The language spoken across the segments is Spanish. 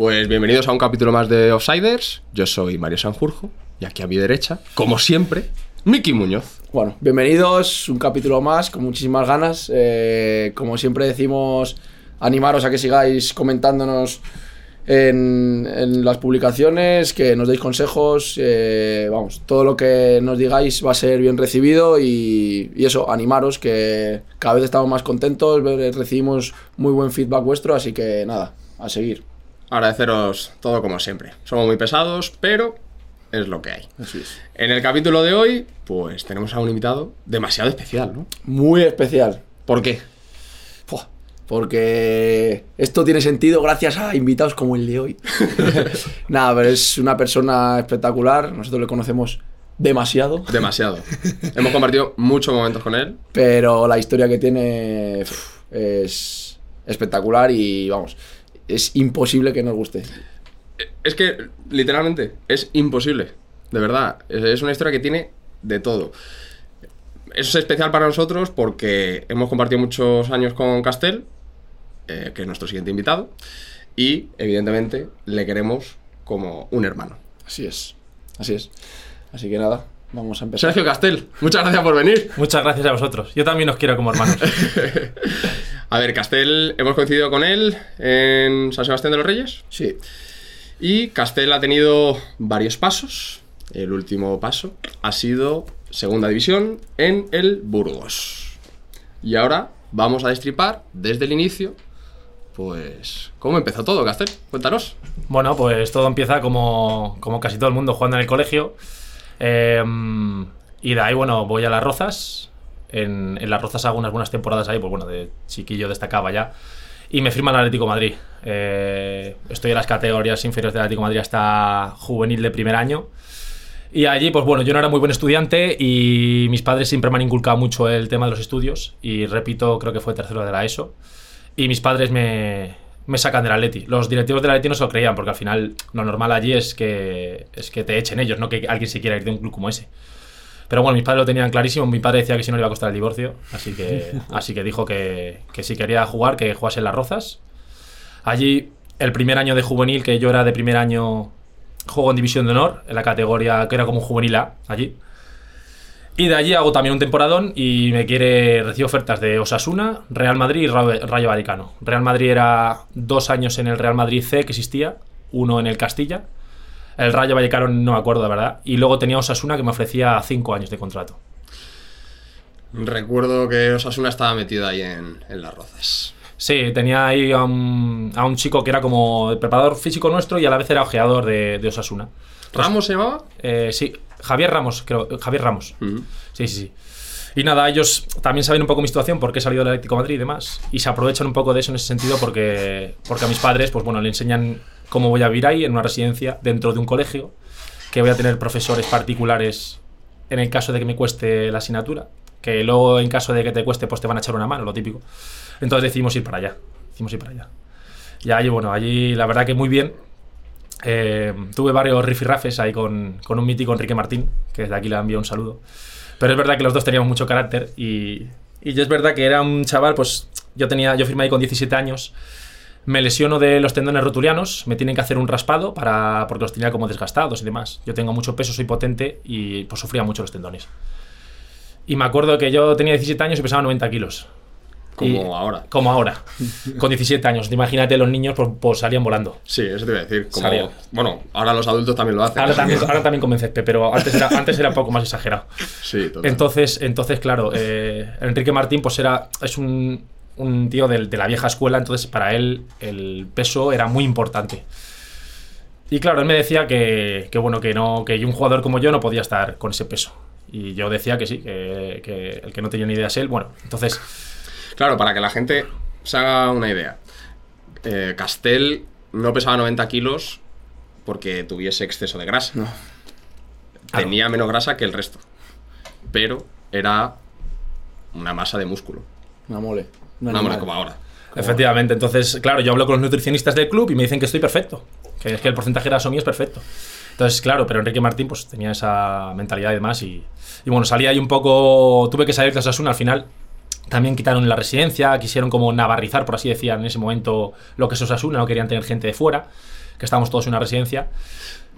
Pues bienvenidos a un capítulo más de Offsiders. Yo soy Mario Sanjurjo y aquí a mi derecha, como siempre, Miki Muñoz. Bueno, bienvenidos, un capítulo más con muchísimas ganas. Eh, como siempre decimos, animaros a que sigáis comentándonos en, las publicaciones, que nos deis consejos. eh, vamos, todo lo que nos digáis va a ser bien recibido y, eso, animaros, que cada vez estamos más contentos, recibimos muy buen feedback vuestro, así que nada, a seguir. Agradeceros todo como siempre. Somos muy pesados, pero es lo que hay. Así es. En el capítulo de hoy, pues tenemos a un invitado demasiado especial, ¿no? Muy especial. ¿Por qué? Porque esto tiene sentido gracias a invitados como el de hoy. Nada, pero es una persona espectacular. Nosotros le conocemos demasiado. Demasiado. Hemos compartido muchos momentos con él. Pero la historia que tiene es espectacular y vamos, es imposible que nos guste. Es que, literalmente, es imposible. De verdad. Es- una historia que tiene de todo. Eso es especial para nosotros porque hemos compartido muchos años con Castel, eh, que es nuestro siguiente invitado, y evidentemente le queremos como un hermano. Así es, así es. Así que nada, vamos a empezar. Sergio Castel, muchas gracias por venir. Muchas gracias a vosotros. Yo también os quiero como hermanos. A ver, Castel, hemos coincidido con él en San Sebastián de los Reyes Sí, y Castel ha tenido varios pasos. El último paso ha sido segunda división en el Burgos. Y ahora vamos a destripar desde el inicio, pues, ¿cómo empezó todo, Castel? Cuéntanos. Bueno, pues todo empieza como, como casi todo el mundo jugando en el colegio. Eh, y de ahí, bueno, voy a Las Rozas. En, Las Rozas hago unas buenas temporadas ahí, pues bueno, de chiquillo destacaba ya. Y me firma el Atlético Madrid. Eh, estoy en las categorías inferiores del Atlético Madrid hasta juvenil de primer año. Y allí, pues bueno, yo no era muy buen estudiante y mis padres siempre me han inculcado mucho el tema de los estudios. Y repito, creo que fue tercero de la ESO. Y mis padres me, me sacan del Atleti. Los directivos del Atleti no se lo creían, porque al final lo normal allí es que, es que te echen ellos, no que alguien se quiera ir de un club como ese. Pero bueno, mis padres lo tenían clarísimo. Mi padre decía que si no le iba a costar el divorcio. Así que, así que dijo que, que si quería jugar, que jugase en las Rozas. Allí, el primer año de juvenil, que yo era de primer año, juego en División de Honor, en la categoría que era como juvenil A, allí. Y de allí hago también un temporadón y me quiere recibo ofertas de Osasuna, Real Madrid y Ra- Rayo Vallecano. Real Madrid era dos años en el Real Madrid C que existía, uno en el Castilla. El Rayo Vallecano no me acuerdo, de verdad. Y luego tenía Osasuna que me ofrecía cinco años de contrato. Recuerdo que Osasuna estaba metido ahí en, en las rozas. Sí, tenía ahí a un, a un chico que era como el preparador físico nuestro y a la vez era ojeador de, de Osasuna. ¿Ramos se llamaba? Eh, sí, Javier Ramos, creo. Javier Ramos. Sí, sí, sí. Y nada, ellos también saben un poco mi situación, porque he salido del Atlético de Madrid y demás. Y se aprovechan un poco de eso en ese sentido porque, porque a mis padres, pues bueno, le enseñan cómo voy a vivir ahí en una residencia dentro de un colegio, que voy a tener profesores particulares en el caso de que me cueste la asignatura, que luego en caso de que te cueste, pues te van a echar una mano, lo típico. Entonces decidimos ir para allá. Decidimos ir para allá. Y allí, bueno, allí la verdad que muy bien. Eh, tuve varios rifirrafes ahí con, con un mítico Enrique Martín, que desde aquí le envío un saludo. Pero es verdad que los dos teníamos mucho carácter y, y es verdad que era un chaval, pues yo tenía, yo firmé ahí con 17 años. Me lesiono de los tendones rotulianos, me tienen que hacer un raspado para, porque los tenía como desgastados y demás. Yo tengo mucho peso, soy potente y pues sufría mucho los tendones. Y me acuerdo que yo tenía 17 años y pesaba 90 kilos. Como Y- ahora. Como ahora. Con 17 años. Imagínate, los niños pues, pues salían volando. Sí, eso te iba a decir. Como, Salía. bueno, ahora los adultos también lo hacen. Ahora también, ahora también con pero antes era, antes era un poco más exagerado. Sí, total. Entonces, entonces claro, eh, Enrique Martín pues era, es un, un tío de, la vieja escuela, entonces para él el peso era muy importante. Y claro, él me decía que, que, bueno, que no, que un jugador como yo no podía estar con ese peso. Y yo decía que sí, que, que el que no tenía ni idea es él. Bueno, entonces, Claro, para que la gente se haga una idea. Eh, Castel no pesaba 90 kilos porque tuviese exceso de grasa. Tenía menos grasa que el resto. Pero era una masa de músculo. Una mole. Un Una como ahora. efectivamente, entonces, claro, yo hablo con los nutricionistas del club y me dicen que estoy perfecto. Que es que el porcentaje de graso mío es perfecto. Entonces, claro, pero Enrique Martín pues tenía esa mentalidad y demás. Y, y bueno, salí ahí un poco. Tuve que salir de Osasuna al final. También quitaron la residencia, quisieron como navarrizar, por así decir, en ese momento lo que es Osasuna, no querían tener gente de fuera, que estábamos todos en una residencia.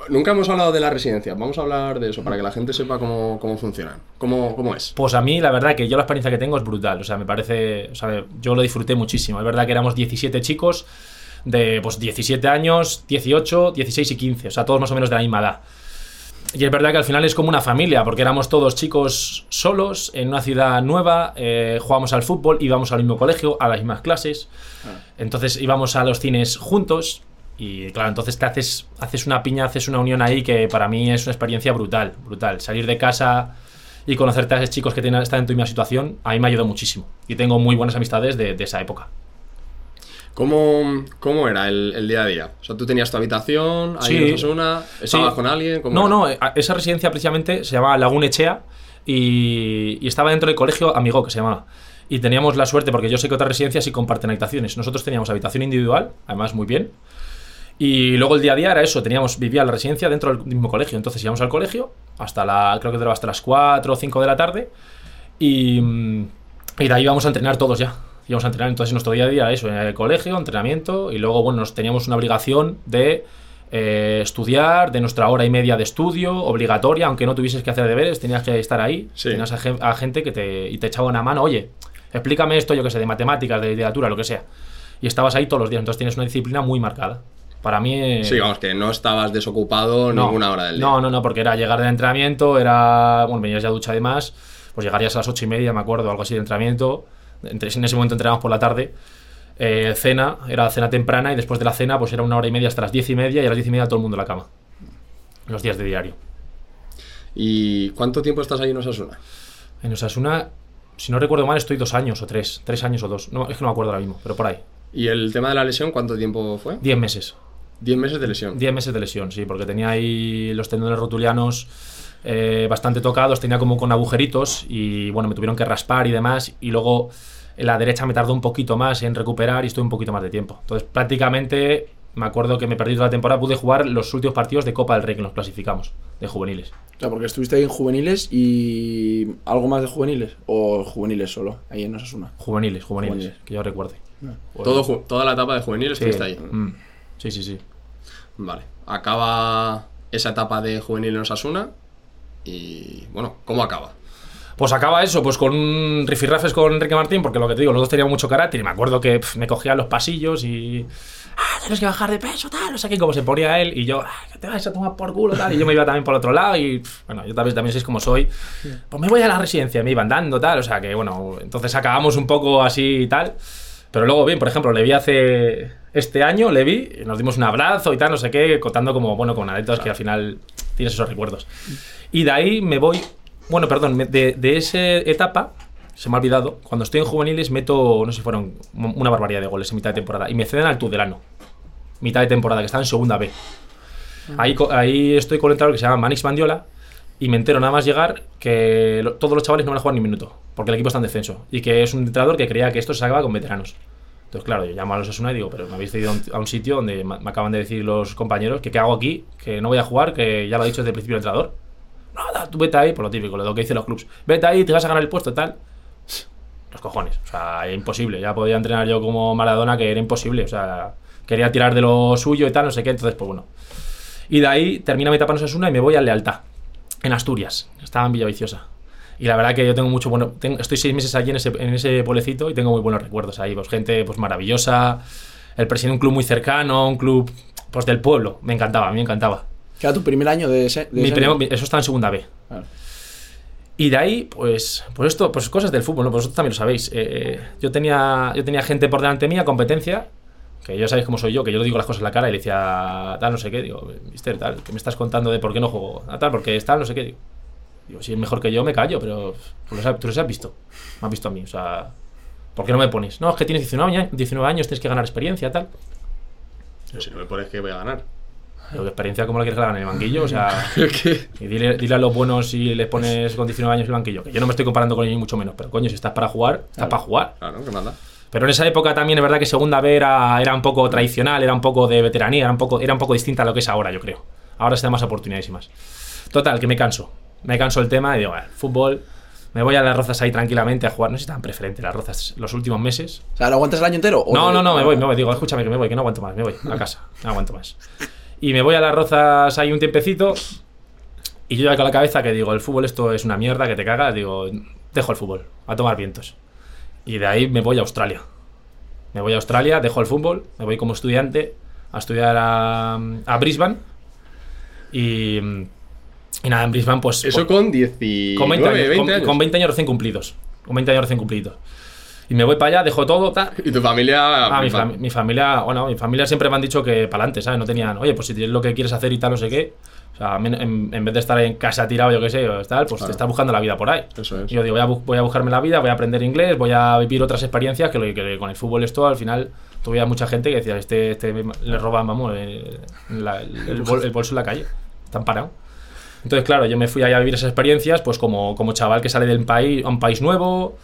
Nunca hemos hablado de la residencia. Vamos a hablar de eso para que la gente sepa cómo, cómo funcionan. Cómo, cómo es. Pues a mí, la verdad, que yo la experiencia que tengo es brutal. O sea, me parece. O sea, yo lo disfruté muchísimo. Es verdad que éramos 17 chicos de pues 17 años, 18, 16 y 15. O sea, todos más o menos de la misma edad. Y es verdad que al final es como una familia, porque éramos todos chicos solos, en una ciudad nueva, eh, jugábamos al fútbol, íbamos al mismo colegio, a las mismas clases. Entonces íbamos a los cines juntos. Y claro, entonces te haces, haces una piña, haces una unión ahí que para mí es una experiencia brutal, brutal. Salir de casa y conocerte a esos chicos que tienen, están en tu misma situación, a mí me ayudó muchísimo. Y tengo muy buenas amistades de, de esa época. ¿Cómo, cómo era el, el día a día? O sea, tú tenías tu habitación, ahí Sí. Osasuna, estabas Sí. con alguien. ¿Cómo No, era? no, esa residencia precisamente se llamaba Lagunechea y, y estaba dentro del colegio Amigo, que se llamaba. Y teníamos la suerte, porque yo sé que otras residencias sí comparten habitaciones. Nosotros teníamos habitación individual, además muy bien. Y luego el día a día era eso, teníamos, vivía la residencia dentro del mismo colegio. Entonces íbamos al colegio hasta la, creo que duraba hasta las 4 o 5 de la tarde. Y, mm, y de ahí íbamos a entrenar todos ya. Íbamos a entrenar, entonces nuestro día a día era eso, en el colegio, entrenamiento. Y luego, bueno, nos teníamos una obligación de eh, estudiar, de nuestra hora y media de estudio, obligatoria, aunque no tuvieses que hacer deberes, tenías que estar ahí. Sí. Tenías a, gen- a gente que te, y te echaba una mano, oye, explícame esto, yo que sé, de matemáticas, de literatura, lo que sea. Y estabas ahí todos los días, entonces tienes una disciplina muy marcada. Para mí... eh, Sí, vamos, que no estabas desocupado ninguna hora del día. no, no, no, porque era llegar de entrenamiento, era. Bueno, venías ya ducha además, pues llegarías a las ocho y media, me acuerdo, algo así de entrenamiento. Entre, en ese momento entrenábamos por la tarde. Eh, cena, era cena temprana y después de la cena, pues era una hora y media hasta las diez y media y a las diez y media todo el mundo en la cama. Los días de diario. ¿Y cuánto tiempo estás ahí en Osasuna? En Osasuna, si no recuerdo mal, estoy dos años o tres, tres años o dos. No, es que no me acuerdo ahora mismo, pero por ahí. ¿Y el tema de la lesión cuánto tiempo fue? Diez meses. Diez meses de lesión. 10 meses de lesión, sí, porque tenía ahí los tendones rotulianos eh, bastante tocados, tenía como con agujeritos y bueno, me tuvieron que raspar y demás. Y luego en la derecha me tardó un poquito más en recuperar y estuve un poquito más de tiempo. Entonces prácticamente me acuerdo que me perdí toda la temporada, pude jugar los últimos partidos de Copa del Rey que nos clasificamos, de juveniles. O sea, porque estuviste ahí en juveniles y. ¿Algo más de juveniles? ¿O juveniles solo? Ahí en Osasuna. Juveniles, juveniles, Juveniles. que yo recuerde. Todo, ju- toda la etapa de juvenil Sí. estuviste ahí. Mm, sí, sí, sí. Vale. Acaba esa etapa de juvenil en Osasuna. Y bueno, ¿cómo acaba? Pues acaba eso, pues con un rifirrafes con Enrique Martín, porque lo que te digo, los dos teníamos mucho carácter y me acuerdo que me cogía los pasillos y. Ah, tienes que bajar de peso, tal, no sé qué, como se ponía él, y yo, ah, que te vas a tomar por culo, tal, y yo me iba también por otro lado, y bueno, yo también, también sois como soy, pues me voy a la residencia, me iban dando, tal, o sea que bueno, entonces acabamos un poco así y tal, pero luego bien, por ejemplo, le vi hace este año, le vi, y nos dimos un abrazo y tal, no sé qué, contando como, bueno, con anécdotas que al final tienes esos recuerdos. Y de ahí me voy, bueno, perdón, de, de esa etapa, se me ha olvidado, cuando estoy en juveniles meto, no sé si fueron una barbaridad de goles en mitad de temporada, y me ceden al Tudelano, mitad de temporada, que está en segunda B. Ahí, co- ahí estoy con un entrenador que se llama Manix Mandiola, y me entero nada más llegar que lo- todos los chavales no van a jugar ni un minuto, porque el equipo está en descenso, y que es un entrenador que creía que esto se sacaba con veteranos. Entonces, claro, yo llamo a los Asuna y digo, pero me habéis cedido a un, sitio donde me acaban de decir los compañeros que qué hago aquí, que no voy a jugar, que ya lo ha dicho desde el principio el entrenador. Nada, tú vete ahí, por lo típico, lo que dicen los clubs. Vete ahí, te vas a ganar el puesto, tal. Los cojones, o sea, imposible. Ya podía entrenar yo como Maradona, que era imposible, o sea, quería tirar de lo suyo y tal, no sé qué, entonces pues bueno. Y de ahí termina mi etapa en Osasuna y me voy a Lealtad, en Asturias, estaba en Villaviciosa. Y la verdad que yo tengo mucho bueno, tengo- estoy seis meses allí en ese, en ese pueblecito y tengo muy buenos recuerdos ahí, pues gente pues maravillosa, el presidente de un club muy cercano, un club pues del pueblo, me encantaba, me encantaba. Que era tu primer año de, ese, de Mi ese primer- año. eso está en segunda B. Claro. Y de ahí, pues, pues esto, pues cosas del fútbol, ¿no? Pues vosotros también lo sabéis. Eh, eh, yo, tenía, yo tenía gente por delante mía, competencia, que ya sabéis cómo soy yo, que yo le digo las cosas en la cara y le decía, tal, no sé qué, digo, mister, tal, que me estás contando de por qué no juego, tal, porque es tal, no sé qué, digo. Digo, si es mejor que yo, me callo, pero tú los, has, tú los has visto, me has visto a mí, o sea, ¿por qué no me pones? No, es que tienes 19 años, 19 años tienes que ganar experiencia, tal. Si no me pones que voy a ganar. Digo, experiencia, ¿cómo la quieres ganar en el banquillo? O sea... ¿Qué? Y dile, dile a los buenos si les pones con 19 años el banquillo. Que yo no me estoy comparando con ellos, mucho menos. Pero coño, si estás para jugar, estás para jugar. Claro, que manda. Pero en esa época también es verdad que segunda B era, era un poco tradicional, era un poco de veteranía, era un poco, era un poco distinta a lo que es ahora, yo creo. Ahora se da más oportunidades y más. Total, que me canso. Me canso el tema y digo, "Bueno, fútbol. Me voy a las rozas ahí tranquilamente a jugar. No sé si tan preferente las rozas los últimos meses. O sea, ¿lo aguantas el año entero? o No, no, no, me voy, me voy. Digo, escúchame que me voy, que no aguanto más, me voy a casa, no aguanto más. Y me voy a las rozas ahí un tiempecito. Y yo ya con la cabeza que digo, el fútbol esto es una mierda, que te cagas. Digo, dejo el fútbol, a tomar vientos. Y de ahí me voy a Australia. Me voy a Australia, dejo el fútbol, me voy como estudiante a estudiar a, a Brisbane. Y, y nada, en Brisbane, pues. Eso pues, con 19, con 20 años, 20 con, años. con 20 años recién cumplidos. Con 20 años recién cumplidos. Y me voy para allá, dejo todo, tal. Y tu familia. Ah, mi, mi familia, bueno, mi familia siempre me han dicho que para adelante, ¿sabes? No tenían, oye, pues si tienes lo que quieres hacer y tal, no sé qué. O sea, en, en- vez de estar en casa tirado, yo qué sé, tal, pues Claro. te estás buscando la vida por ahí. Eso es. Y yo digo, voy a, voy a buscarme la vida, voy a aprender inglés, voy a vivir otras experiencias que, lo, que con el fútbol esto al final tuve mucha gente que decía, este, este le roban, vamos, la- el, el bol- el bolso en la calle. Están parados. Entonces, claro, yo me fui allá a vivir esas experiencias, pues como, como chaval que sale del país, a un país nuevo.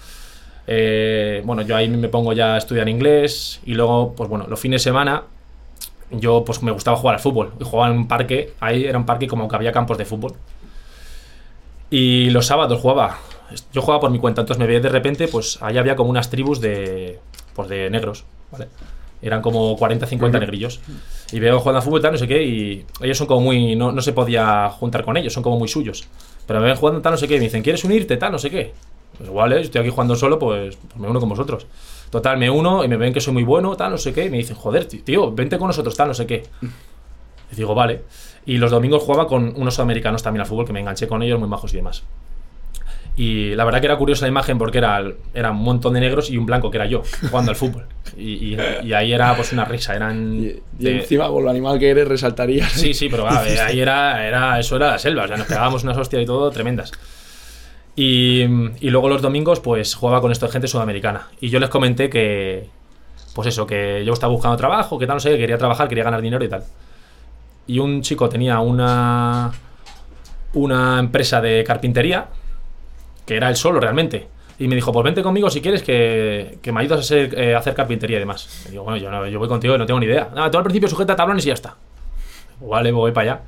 eh, bueno, yo ahí me pongo ya a estudiar inglés y luego, pues bueno, los fines de semana yo pues me gustaba jugar al fútbol. Y jugaba en un parque, ahí era un parque como que había campos de fútbol. Y los sábados jugaba, yo jugaba por mi cuenta, entonces me veía de repente, pues ahí había como unas tribus de, pues de negros, ¿vale? Eran como 40, 50 negrillos. Y veo jugando al fútbol, tal, no sé qué, y ellos son como muy, no, no se podía juntar con ellos, son como muy suyos. Pero me ven jugando tal, no sé qué, y me dicen, ¿quieres unirte, tal, no sé qué? Pues igual, ¿eh? Estoy aquí jugando solo, pues, pues me uno con vosotros. Total, me uno y me ven que soy muy bueno, tal, no sé qué, y me dicen, joder, tío, vente con nosotros, tal, no sé qué. Y digo, vale. Y los domingos jugaba con unos sudamericanos también al fútbol, que me enganché con ellos, muy majos y demás. Y la verdad que era curiosa la imagen porque era, era un montón de negros y un blanco, que era yo, jugando al fútbol. Y, y- y ahí era pues una risa, eran... Y, y de- encima, con lo animal que eres, resaltarías. Sí, sí, pero a ver, ahí era, era, eso era la selva, o sea, nos pegábamos unas hostias y todo tremendas. Y, y luego los domingos, pues jugaba con esto de gente sudamericana. Y yo les comenté que, pues eso, que yo estaba buscando trabajo, que tal, no sé, que quería trabajar, quería ganar dinero y tal. Y un chico tenía una, una empresa de carpintería, que era él solo realmente. Y me dijo, pues vente conmigo si quieres que, que me ayudas a, ser- eh, a hacer carpintería y demás. Y digo, bueno, yo, no- yo voy contigo y no tengo ni idea. Nada, tú al principio sujeta tablones y ya está. Vale, voy para allá.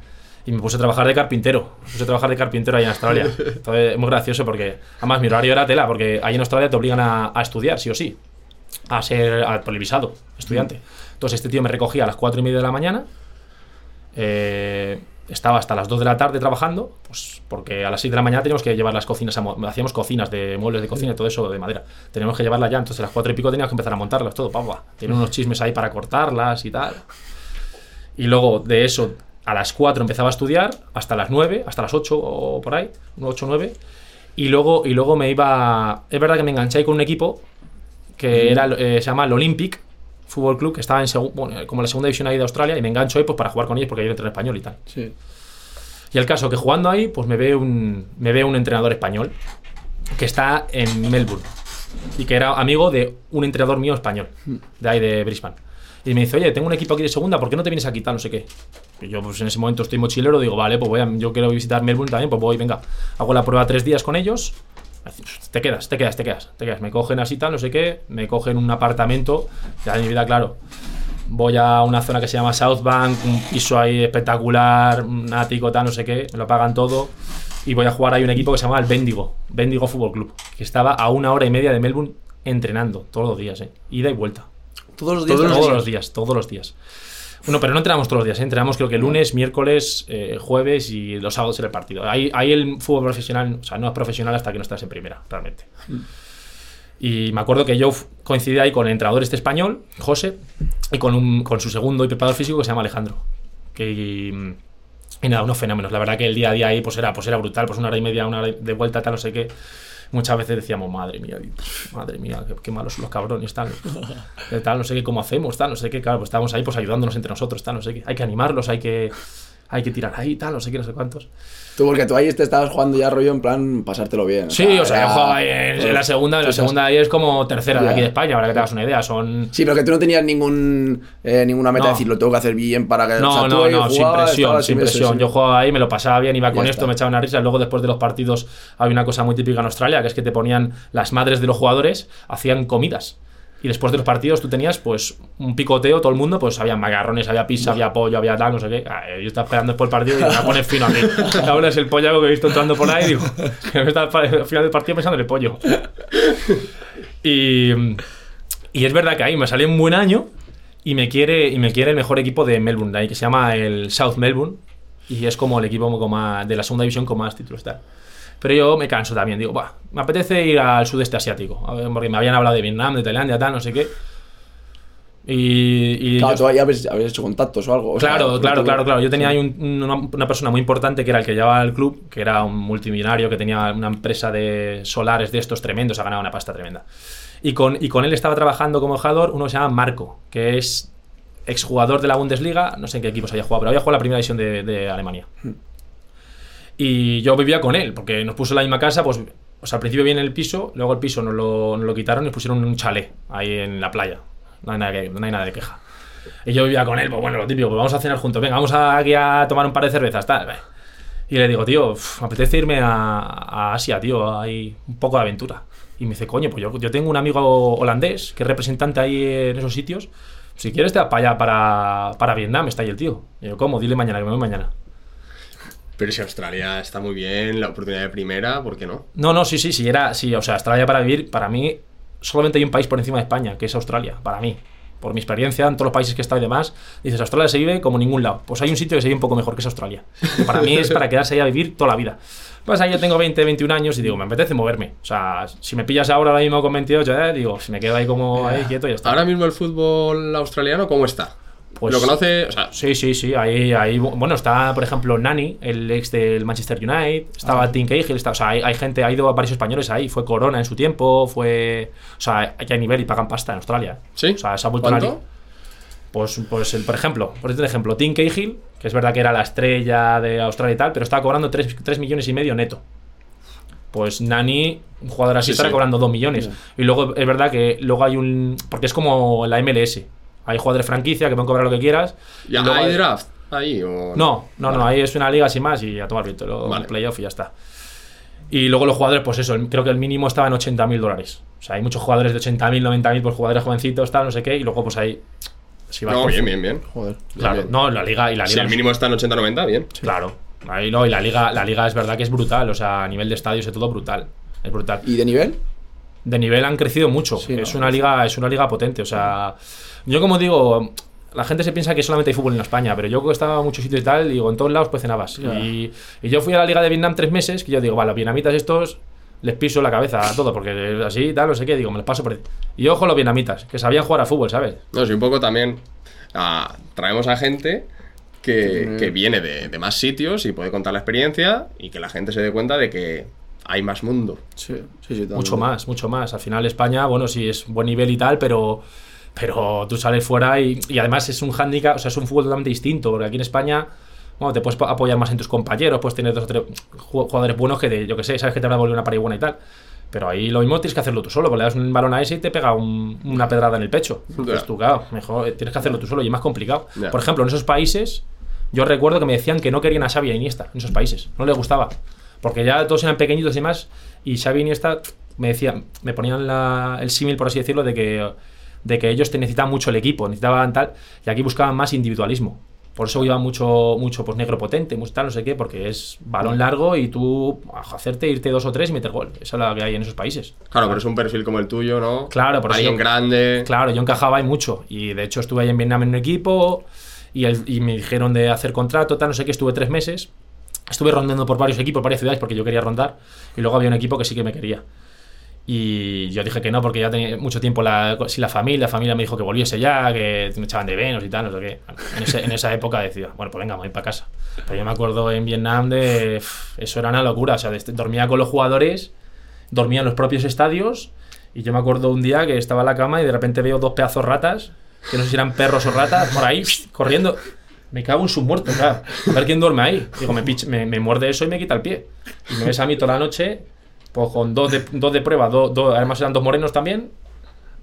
Y me puse a trabajar de carpintero. Me puse a trabajar de carpintero ahí en Australia. Entonces, es muy gracioso porque, además, mi horario era tela, porque ahí en Australia te obligan a, a estudiar, sí o sí. A ser al televisado, estudiante. Entonces, este tío me recogía a las 4 y media de la mañana. eh, estaba hasta las 2 de la tarde trabajando, pues porque a las 6 de la mañana teníamos que llevar las cocinas, a mo- hacíamos cocinas de muebles de cocina y todo eso de madera. Teníamos que llevarlas ya, entonces a las 4 y pico teníamos que empezar a montarlas todo, pava. Tenía unos chismes ahí para cortarlas y tal. Y luego de eso, a las 4 empezaba a estudiar, hasta las 9, hasta las 8 o por ahí, 8 o 9. Y luego, y luego me iba. Es verdad que me enganché ahí con un equipo que era, eh, se llama el Olympic Fútbol Club, que estaba en bueno, como la segunda división ahí de Australia, y me engancho ahí pues, para jugar con ellos porque yo entrenador español y tal. Sí. Y el caso que jugando ahí, pues me ve un, me ve un entrenador español que está en Melbourne y que era amigo de un entrenador mío español, de ahí de Brisbane. Y me dice, oye, tengo un equipo aquí de segunda, ¿por qué no te vienes a quitar? No sé qué. Y yo, pues en ese momento estoy mochilero, digo, vale, pues voy a, yo quiero visitar Melbourne también, pues voy, venga. Hago la prueba tres días con ellos. Te quedas, te quedas, te quedas, te quedas. Me cogen así, tal, no sé qué. Me cogen un apartamento. Ya en mi vida, claro. Voy a una zona que se llama South Bank, un piso ahí espectacular, un ático, tal, no sé qué. Me lo pagan todo. Y voy a jugar ahí un equipo que se llama el Bendigo, Bendigo Fútbol Club, que estaba a una hora y media de Melbourne entrenando todos los días, ¿eh? Ida y vuelta. Todos los días. Todos, los días, todos los días. Bueno, pero no entrenamos todos los días, ¿eh? entrenamos creo que lunes, miércoles, eh, jueves y los sábados en el partido. Ahí, ahí el fútbol profesional, o sea, no es profesional hasta que no estás en primera, realmente. Y me acuerdo que yo coincidí ahí con el entrenador este español, José, y con, un, con su segundo y preparador físico que se llama Alejandro. Que, y, y nada, unos fenómenos. La verdad que el día a día ahí pues era, pues era brutal, pues una hora y media, una hora de vuelta, tal, no sé qué. Muchas veces decíamos, madre mía, madre mía, qué, malos son los cabrones, tal, tal, no sé qué, cómo hacemos, tal, no sé qué, claro, pues estábamos ahí pues ayudándonos entre nosotros, tal, no sé qué. Hay que animarlos, hay que, hay que tirar ahí, tal, no sé qué, no sé cuántos. Tú, porque tú ahí te estabas jugando ya rollo en plan pasártelo bien. Sí, o sea, yo jugaba ahí en, en la segunda, en la estás- segunda ahí es como tercera de aquí de España, para que te hagas una idea, son... Sí, pero que tú no tenías ningún, eh, ninguna meta No. de decir, lo tengo que hacer bien para que. o No, sea, no, no, sin jugabas, presión, sin presión. Yo jugaba ahí, me lo pasaba bien, iba con Ya esto, está. me echaba una risa. Luego, después de los partidos, había una cosa muy típica en Australia, que es que te ponían las madres de los jugadores, hacían comidas. Y después de los partidos tú tenías pues un picoteo, todo el mundo, pues había macarrones, había pizza, había pollo, había tal, no sé qué. Ah, eh, Yo estaba esperando después del partido y me voy a poner fino aquí. Ahora es el pollo que he visto entrando por ahí y digo, que me está al final del partido pensando en el pollo. Y, y es verdad que ahí me salió un buen año y me quiere, y me quiere el mejor equipo de Melbourne, de ahí, que se llama el South Melbourne. Y es como el equipo con más- de la segunda división con más títulos. Tal. Pero yo me canso también. Digo, "Buah, me apetece ir al sudeste asiático. Porque me habían hablado de Vietnam, de Tailandia, tal, no sé qué. Y, y Claro, yo- tú ahí habías hecho contactos o algo. o Claro, claro, claro, claro. Yo tenía ahí un- una, una persona muy importante que era el que llevaba el club, que era un multimillonario que tenía una empresa de solares de estos tremendos, ha ganado una pasta tremenda. Y con, y con él estaba trabajando como jugador uno que se llama Marco, que es exjugador de la Bundesliga, no sé en qué equipos había jugado, pero había jugado la primera división de, de Alemania. Y yo vivía con él, porque nos puso la misma casa, pues, o sea, al principio viene el piso, luego el piso nos lo, nos lo quitaron y nos pusieron un chalet ahí en la playa. No hay nada, que- no hay nada de queja. Y yo vivía con él, pues bueno, lo típico, pues vamos a cenar juntos, venga, vamos aquí a tomar un par de cervezas, tal. Y le digo, tío, me apetece irme a, a Asia, tío, hay un poco de aventura. Y me dice, coño, pues yo, yo tengo un amigo holandés que es representante ahí en esos sitios. Si quieres, te vas para allá, para, para Vietnam, está ahí el tío. Y yo, ¿cómo? Dile mañana, que me voy mañana. Pero si Australia está muy bien, la oportunidad de primera, ¿por qué no? No, no, sí, sí, sí, era, sí, o sea, Australia para vivir, para mí, solamente hay un país por encima de España, que es Australia, para mí. Por mi experiencia en todos los países que he estado y demás, dices, Australia se vive como ningún lado. Pues hay un sitio que se vive un poco mejor que es Australia. Que para mí es para quedarse ahí a vivir toda la vida. Pues ahí yo tengo 20, 21 años y digo, me apetece moverme. O sea, si me pillas ahora ahora mismo con 28, eh, digo, si me quedo ahí como ahí quieto y ya está. Ahora mismo el fútbol australiano, ¿cómo está? Pues- ¿Lo conoce? O sea, Sí, sí, sí. Ahí, ahí, bueno, está, por ejemplo, Nani, el ex del Manchester United. Estaba Tim Cahill. Está, o sea, hay, hay gente, ha ido varios españoles ahí. Fue Corona en su tiempo. Fue. O sea, aquí hay nivel y pagan pasta en Australia. ¿Sí? O sea, se ha Pues, pues el, por ejemplo, por este ejemplo, Tim Cahill, que es verdad que era la estrella de Australia y tal, pero estaba cobrando 3, millones y medio neto. Pues Nani, un jugador así, Sí, estará sí. cobrando 2 millones. Y luego es verdad que luego hay un. Porque es como la MLS. Hay jugadores franquicia que pueden cobrar lo que quieras. y ¿Ya luego hay hay- draft ahí? O... no, no, no, ahí es una liga sin más y a tomar viento, Vale. playoff y ya está. Y luego los jugadores, pues eso, el- creo que el mínimo estaba en 80.000 dólares. O sea, hay muchos jugadores de 80.000, 90.000, pues jugadores jovencitos, tal, no sé qué, y luego pues ahí. Si vas No, bien, bien, bien. Joder. Claro, bien. no, la liga y la Si liga. el mínimo está en 80-90, bien. Claro. Ahí no, y la liga, la liga es verdad que es brutal, o sea, a nivel de estadios y todo brutal. Es brutal. ¿Y de nivel? De nivel han crecido mucho. Sí, es no, una liga, es una liga potente. O sea, yo como digo, la gente se piensa que solamente hay fútbol en España, pero yo que estaba en muchos sitios y tal, digo, en todos lados pues cenabas. Y, y yo fui a la liga de Vietnam tres meses, que yo digo, vale, los vietnamitas estos les piso la cabeza a todo, porque así tal, no sé qué, digo, me los paso por ahí. Y ojo los vietnamitas, que sabían jugar a fútbol, ¿sabes? No, sí, un poco también ah, traemos a gente que, que viene de, de más sitios y puede contar la experiencia y que la gente se dé cuenta de que hay más mundo. Sí, sí, sí. Mucho más, mucho más. Al final España, bueno, sí es buen nivel y tal, pero, pero tú sales fuera y, y además es un handicap, o sea, es un fútbol totalmente distinto, porque aquí en España, bueno, te puedes po- apoyar más en tus compañeros, puedes tener dos o tres ju- jugadores buenos que, de, yo que sé, sabes que te van a volver una pared buena y tal. Pero ahí lo mismo tienes que hacerlo tú solo, porque le das un balón a ese y te pega un- una pedrada en el pecho. Entonces Ya. tú, claro, mejor eh, tienes que hacerlo tú solo y es más complicado. Por ejemplo, en esos países, yo recuerdo que me decían que no querían a Xavi e Iniesta en esos países, no les gustaba. Porque ya todos eran pequeñitos y demás, y Xavi e Iniesta me decían, me ponían la- el símil, por así decirlo, de que, de que ellos te necesitaban mucho el equipo, necesitaban tal, y aquí buscaban más individualismo. Por eso iba mucho, mucho pues negro potente, mucho tal, no sé qué, porque es balón largo y tú hacerte irte dos o tres y meter gol. Esa es la que hay en esos países. Claro, pero es un perfil como el tuyo, ¿no? Claro, por Alguien grande. Claro, yo encajaba ahí mucho. Y de hecho estuve ahí en Vietnam en un equipo y, el- y me dijeron de hacer contrato, tal, no sé qué, estuve tres meses. Estuve rondando por varios equipos, varias ciudades, porque yo quería rondar. Y luego había un equipo que sí que me quería. Y yo dije que no, porque ya tenía mucho tiempo la, sin la familia. La familia me dijo que volviese ya, que me echaban de Venus y tal, no sé qué. En, ese- en esa época decía, bueno, pues venga, voy para casa. Pero yo me acuerdo en Vietnam de. Eso era una locura. O sea, dormía con los jugadores, dormía en los propios estadios. Y yo me acuerdo un día que estaba en la cama y de repente veo dos pedazos ratas, que no sé si eran perros o ratas, por ahí, corriendo. Me cago en sus muertos, claro. A ver quién duerme ahí. Digo, me, pich- me, me muerde eso y me quita el pie. Y me ves a mí toda la noche, pues con dos de, dos de prueba, dos, dos- además eran dos morenos también,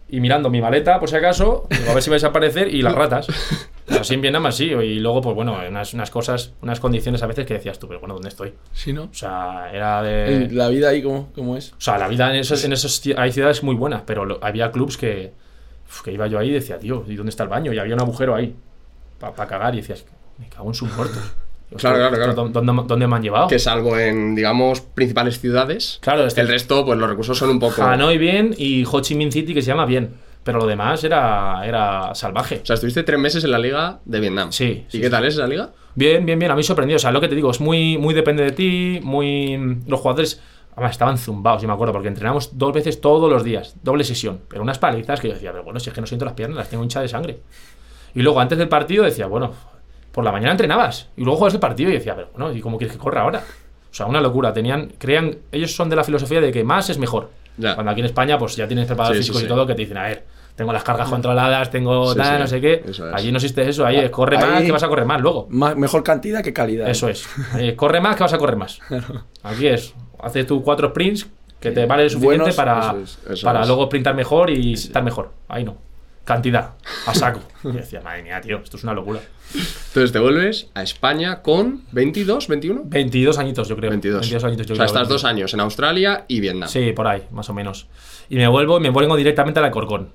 y mirando mi maleta, por si acaso, digo, a ver si vais a aparecer, y las ratas. Pero así en Vietnam así, y luego, pues bueno, unas, unas cosas, unas condiciones a veces que decías tú, pero bueno, ¿dónde estoy? Sí, ¿no? O sea, era de... La vida ahí, ¿cómo, cómo es? O sea, la vida en esos, en esos hay ciudades muy buenas, pero lo- había clubs que, que iba yo ahí y decía, tío, ¿y dónde está el baño? Y había un agujero ahí para cagar y decías, me cago en sus muertos. Claro, claro, claro. ¿dó- ¿Dónde, dónde me han llevado? Que salvo en, digamos, principales ciudades. Claro, este- El resto, pues los recursos son un poco. Hanoi bien y Ho Chi Minh City que se llama bien, pero lo demás era, era salvaje. O sea, estuviste tres meses en la liga de Vietnam. Sí, ¿Y sí, qué tal es esa liga? Bien, bien, bien. A mí sorprendió. O sea, lo que te digo, es muy, muy depende de ti, muy... Los jugadores... Además, estaban zumbados, yo me acuerdo, porque entrenamos dos veces todos los días, doble sesión. Pero unas palizas que yo decía, pero bueno, si es que no siento las piernas, las tengo hinchadas de sangre. Y luego, antes del partido, decía, bueno, por la mañana entrenabas. Y luego juegas el partido y decía, pero bueno, ¿y cómo quieres que corra ahora? O sea, una locura. Tenían, crean, ellos son de la filosofía de que más es mejor. Ya. Cuando aquí en España, pues ya tienes preparadores Sí, físicos sí. y todo que te dicen, a ver, tengo las cargas controladas, tengo tal, no sé qué. es. Allí no existe eso, ahí es corre más que vas a correr más luego. Más- mejor cantidad que calidad. Eso es. Eh, corre más que vas a correr más. Aquí es. Haces tú cuatro sprints que te vale suficiente Buenos, para, eso es, eso para luego sprintar mejor y estar mejor. Ahí no. Cantidad. A saco. Y decía, madre mía, tío, esto es una locura. Entonces te vuelves a España con 22, 21. 22 añitos, yo creo. 22. añitos, yo o sea, creo. estás dos años en Australia y Vietnam. Sí, por ahí, más o menos. Y me vuelvo, me vuelvo directamente al Alcorcón.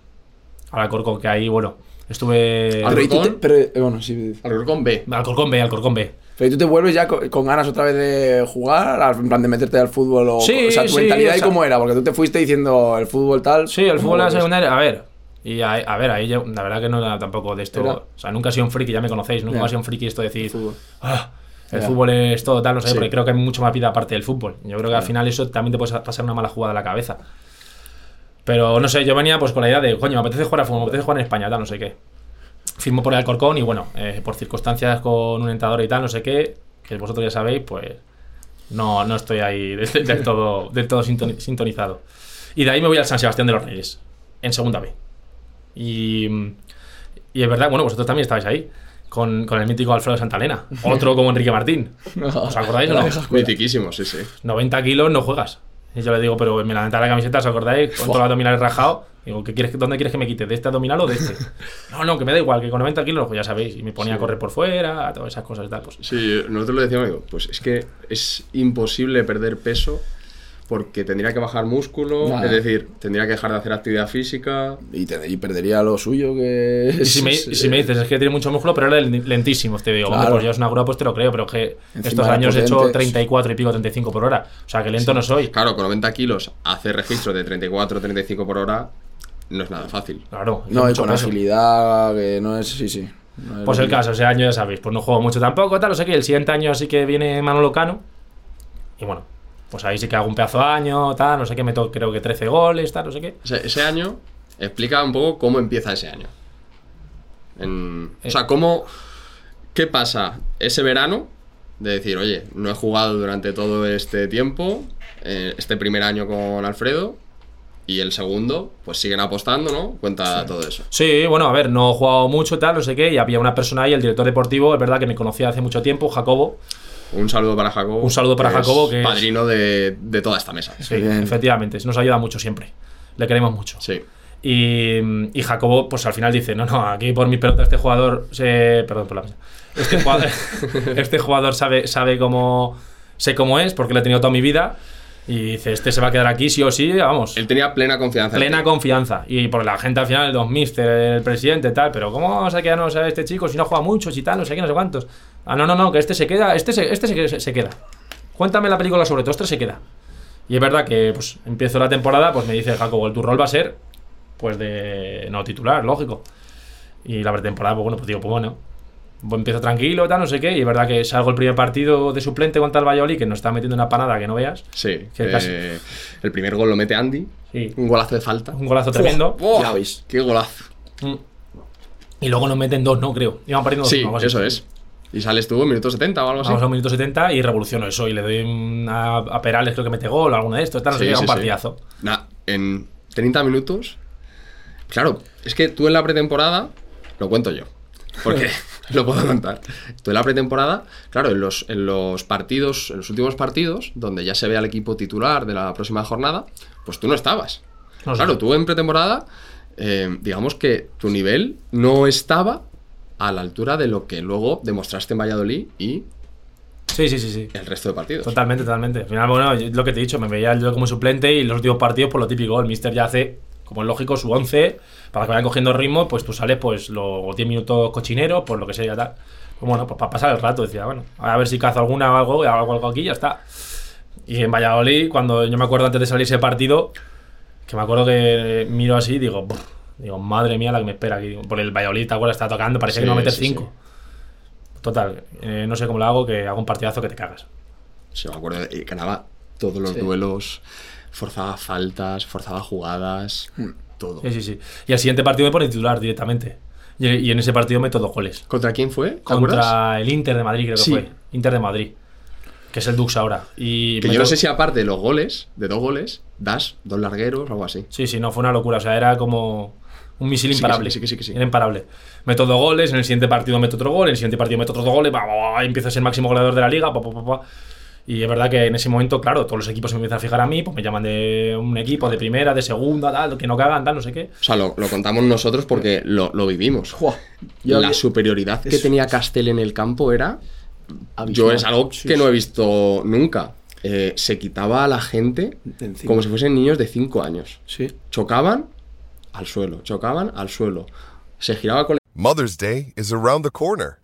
Al Alcorcón, que ahí, bueno, estuve. Al- Pero, ¿y pero, eh, bueno, sí. Alcorcón B. Alcorcón B, Alcorcón B. Pero ¿y tú te vuelves ya con, con ganas otra vez de jugar, al- en plan de meterte al fútbol o, Sí, o sea, tu sí, mentalidad o y sea- cómo era, porque tú te fuiste diciendo el fútbol tal. Sí, el ¿cómo fútbol en la secundaria, a ver. Y a, a ver, ahí yo, la verdad que no era tampoco de esto. Era- O sea, nunca he sido un friki, ya me conocéis, nunca Ya. he sido un friki esto de decir. Fútbol. "Ah, el Ya. fútbol es todo tal, no sé, Sí. porque creo que hay mucho más vida aparte del fútbol. Yo creo que al final eso también te puede pasar una mala jugada a la cabeza. Pero no sé, yo venía pues con la idea de, coño, me apetece jugar a fútbol, me apetece jugar en España, tal, no sé qué. Firmo por el Alcorcón y bueno, eh, por circunstancias con un entrenador y tal, no sé qué, que vosotros ya sabéis, pues no, no estoy ahí del, del todo, del todo sintoni- sintonizado. Y de ahí me voy al San Sebastián de los Reyes, en segunda B. Y, y es verdad, bueno, vosotros también estabais ahí, con, con el mítico Alfredo Santalena, otro como Enrique Martín. ¿Os acordáis o no? Mitiquísimo, sí, sí. 90 kilos no juegas. Y yo le digo, pero me la la camiseta, ¿os acordáis? Con todos los abdominales rajados. Digo, ¿qué quieres, ¿dónde quieres que me quite? ¿De este abdominal o de este? no, no, que me da igual, que con 90 kilos, pues ya sabéis. Y me ponía a correr por fuera, todas esas cosas y tal. Pues, Sí, nosotros le decíamos, digo, pues es que es imposible perder peso porque tendría que bajar músculo, Nada. es decir, tendría que dejar de hacer actividad física. Y, te- y perdería lo suyo que y si me, y si me dices, es que tiene mucho músculo, pero era lentísimo, te digo, Claro. pues yo es una grúa, pues te lo creo, pero que Encima estos años he hecho potente. 34 y pico, 35 por hora. O sea, que lento no soy. Claro, con 90 kilos, hacer registro de 34 35 por hora no es nada fácil. Claro. No, y con peso. agilidad, que no es. Sí, sí. No Pues el caso, ese año ya sabéis, pues no juego mucho tampoco, tal, no sé qué. El siguiente año sí que viene Manolo Cano. Y bueno, pues ahí sí que hago un pedazo de año, tal, no sé qué, meto creo que 13 goles, tal, no sé qué. Ese, ese año, explica un poco cómo empieza ese año. En- o Eh. sea, cómo. ¿Qué pasa ese verano? De decir, oye, no he jugado durante todo este tiempo, eh, este primer año con Alfredo, y el segundo, pues siguen apostando, ¿no? Cuenta todo eso. Sí, bueno, a ver, no he jugado mucho, tal, no sé qué, y había una persona ahí, el director deportivo, es verdad que me conocía hace mucho tiempo, Jacobo. Un saludo para Jacobo. Un saludo para que es Jacobo, que es- padrino de, de toda esta mesa. Sí, Bien. efectivamente, nos ayuda mucho siempre. Le queremos mucho. Sí. Y, y Jacobo, pues al final dice, no, no, aquí por mi pelota este jugador, se... perdón por la mesa. Este jugador, este jugador sabe, sabe cómo, sé cómo es, porque lo he tenido toda mi vida. Y dice, este se va a quedar aquí sí o sí, vamos. Él tenía plena confianza. en Plena confianza. Y por la gente al final, los mister, el presidente, tal. Pero ¿cómo vamos a quedarnos a este chico si no juega mucho, si tal, no sé qué, no sé cuántos? Ah, no, no, no, que este se queda, este se, este se, se queda. Cuéntame la película sobre todo, este se queda. Y es verdad que, pues, empiezo la temporada, pues me dice Jacobo, tu rol va a ser, pues, de no titular, lógico. Y la pretemporada, pues bueno, pues digo, pues bueno. Pues empiezo tranquilo, tal, no sé qué. Y es verdad que salgo el primer partido de suplente contra el Valladolid, que nos está metiendo una panada que no veas. Sí. Que eh, casi- el primer gol lo mete Andy. Sí. Un golazo de falta. Un golazo tremendo. Ya veis. ¡Qué golazo! Mm. Y luego nos meten dos, ¿no? Creo. Iban perdiendo dos. Sí, algo así. eso es. Y sales tú en minuto 70 o algo así. Vamos a un minuto 70 y revoluciono eso. Y le doy a, a Perales, creo que mete gol o alguno de estos. Tal, no sé Sí, sí, un sí. partidazo. Nah, en 30 minutos. Claro, es que tú en la pretemporada. Lo cuento yo. Porque lo puedo contar. Tú en la pretemporada, claro, en los, en los partidos, en los últimos partidos, donde ya se ve al equipo titular de la próxima jornada, pues tú no estabas. No claro, tú en pretemporada, eh, digamos que tu nivel no estaba a la altura de lo que luego demostraste en Valladolid y Sí, sí, sí, sí. el resto de partidos. Totalmente, totalmente. Al final, bueno, lo que te he dicho, me veía yo como suplente y los últimos partidos, por lo típico, el Mister ya hace, como es lógico, su 11 para que vayan cogiendo ritmo, pues tú sales, pues, los 10 minutos cochineros, pues lo que sea, tal. Pues bueno, pues para pasar el rato, decía, bueno, a ver si cazo alguna o algo, hago algo aquí y ya está. Y en Valladolid, cuando yo me acuerdo antes de salir ese partido, que me acuerdo que miro así y digo, "Buf", digo, madre mía la que me espera aquí. Por el Valladolid, ¿te acuerdas? Está tocando, parece que Sí, no va a meter sí, 5. Total, eh, no sé cómo lo hago, que hago un partidazo que te cagas. Sí, me acuerdo, y ganaba todos los Sí. duelos, forzaba faltas, forzaba jugadas, todo. Sí, sí, sí. Y al siguiente partido me pone titular directamente. Y, y en ese partido meto dos goles. ¿Contra quién fue? ¿Te acuerdas? Contra el Inter de Madrid, creo que Sí. fue. Inter de Madrid. Que es el Dux ahora. Y Que meto- yo no sé si aparte de los goles, de dos goles, das dos largueros o algo así. Sí, sí, no, fue una locura. O sea, era como un misil sí, imparable. que sí, que sí, que sí. Era imparable. Meto dos goles, en el siguiente partido meto otro gol, en el siguiente partido meto otros dos goles, va, va, va, y empiezo a ser el máximo goleador de la liga. Y es verdad que en ese momento, claro, todos los equipos se me empiezan a fijar a mí, pues me llaman de un equipo, de primera, de segunda, tal, que no cagan, tal, no sé qué. O sea, lo, lo contamos nosotros porque lo, lo vivimos. Jua. La que- superioridad que tenía Castel en el campo era. Abismal. Yo es algo que no he visto nunca. Eh, se quitaba a la gente como si fuesen niños de 5 años. Sí. Chocaban al suelo, chocaban al suelo. Se giraba con Mother's Day is around the corner.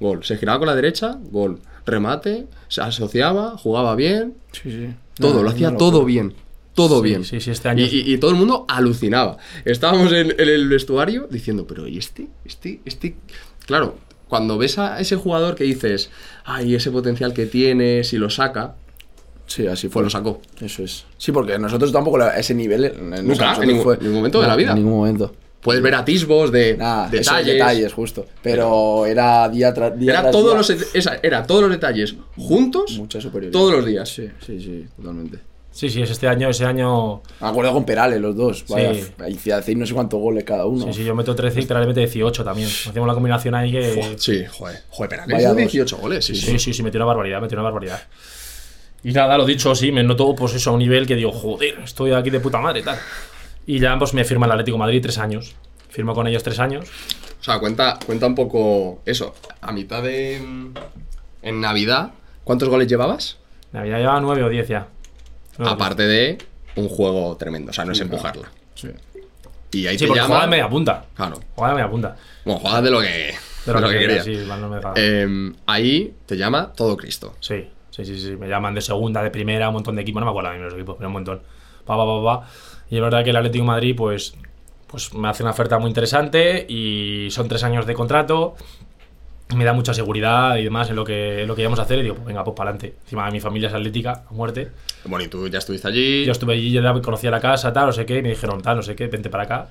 gol. Se giraba con la derecha, gol. Remate, se asociaba, jugaba bien. Sí, sí. Todo, No, lo hacía todo bien. Todo Sí, bien. sí, sí, este año- Y, y- y todo el mundo alucinaba. Estábamos en, en el vestuario diciendo, pero ¿y este? Este, este. Claro, cuando ves a ese jugador que dices, ay, ese potencial que tiene, si lo saca, Sí, así pues fue. lo sacó. Eso es. Sí, porque nosotros tampoco la- ese nivel. en- Nunca, en ningún- ningún momento de la vida. En ningún momento. Puedes ver atisbos de detalles. justo. Pero era día tras día. Era tras todos, día, los, esa- era todos los detalles juntos Mucha superioridad. todos los días. Sí, sí, sí, totalmente. Sí, sí, es este año, ese año. Me acuerdo con Perales, los dos. Vaya, Sí. hacéis no sé cuántos goles cada uno. Sí, sí, yo meto 13 y Perales mete 18 también. Hacemos la combinación ahí que. Sí, joder. Joder, pero Vaya hizo dos. 18 goles. Sí, sí. Sí, sí, sí, metió una barbaridad, metió una barbaridad. Y nada, lo dicho, sí, me noto pues eso a un nivel que digo, joder, estoy aquí de puta madre y tal. Y ya pues me firma el Atlético de Madrid tres años. Firmo con ellos tres años. O sea, cuenta, cuenta un poco eso. A mitad de. En Navidad, ¿cuántos goles llevabas? Navidad lleva nueve o diez ya. Nueve Aparte de un juego tremendo. O sea, no es empujarla. Sí. Y ahí. Sí, te porque llama. jugaba de media punta. Claro. Jugaba de media punta. Bueno, jugabas de lo que. De lo que, quería, quería. sí, mal no me dejaba. Eh, ahí te llama todo Cristo. Sí, sí, sí, sí. Me llaman de segunda, de primera, un montón de equipos. No me acuerdo de los equipos, pero un montón. Pa, pa, pa. Y es verdad que el Atlético de Madrid, pues, pues me hace una oferta muy interesante y son tres años de contrato. Me da mucha seguridad y demás en lo que, en lo que íbamos a hacer. Y digo, pues venga, pues para adelante. Encima mi familia es atlética, a muerte. Bueno, y tú ya estuviste allí. Yo estuve allí, ya conocía la casa, tal, no sé qué. Y me dijeron, tal, no sé qué, vente para acá.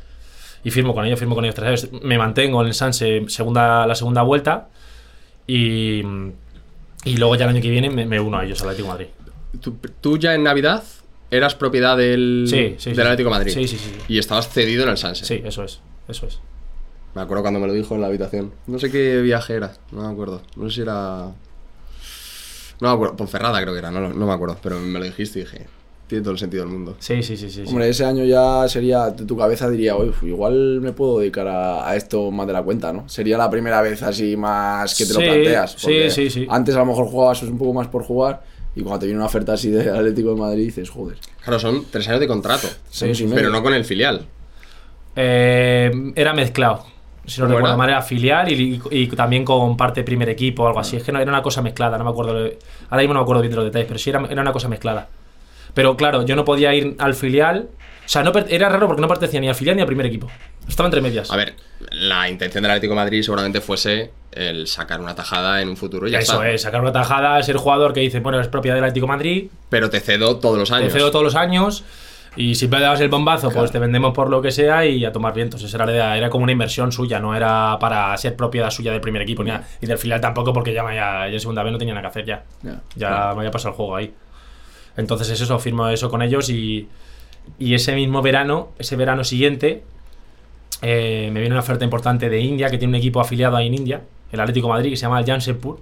Y firmo con ellos, firmo con ellos tres años. Me mantengo en el Sanse segunda, la segunda vuelta. Y, y luego ya el año que viene me, me uno a ellos, al Atlético de Madrid. Tú, tú ya en Navidad eras propiedad del, Sí, sí, del. Atlético de Madrid. Sí, sí, sí. Y estabas cedido en el Sanse. Sí, eso es. Eso es. Me acuerdo cuando me lo dijo en la habitación. No sé qué viaje era, no me acuerdo. No sé si era. No me acuerdo, Ponferrada creo que era, no, no me acuerdo. Pero me lo dijiste y dije, tiene todo el sentido del mundo. Sí, sí, sí, sí. sí. Hombre, ese año ya sería, tu cabeza diría, "Uf, igual me puedo dedicar a, a esto más de la cuenta, ¿no? Sería la primera vez así más que te lo Sí, planteas. sí, sí, sí. Antes a lo mejor jugabas un poco más por jugar y cuando te viene una oferta así del Atlético de Madrid dices, joder. Claro, son tres años de contrato. Sí, sí, pero no con el filial. Eh, era mezclado. Si no ¿Cómo recuerdo era? mal, era filial y, y también con parte primer equipo o algo así. Es que no era una cosa mezclada, no me acuerdo. Ahora mismo no me acuerdo bien de los detalles, pero sí era, era una cosa mezclada. Pero claro, yo no podía ir al filial. O sea, no era raro porque no pertenecía ni al filial ni al primer equipo. Estaba entre medias. A ver, la intención del Atlético de Madrid seguramente fuese el sacar una tajada en un futuro y ya Eso está. es, sacar una tajada, ser jugador que dice, bueno, es propiedad del Atlético de Madrid, Pero te cedo todos los te años. cedo todos los años y si me das el bombazo, pues te vendemos por lo que sea y a tomar vientos. Esa era la idea, era como una inversión suya, no era para ser propiedad suya del primer equipo ni nada. Y del filial tampoco, porque ya, me había- ya en segunda vez no tenía nada que hacer ya. Ya. Ya me había pasado el juego ahí. Entonces es eso, firmo eso con ellos y, y ese mismo verano, ese verano siguiente, eh, me viene una oferta importante de India, que tiene un equipo afiliado ahí en India, el Atlético de Madrid, que se llama el Jamshedpur.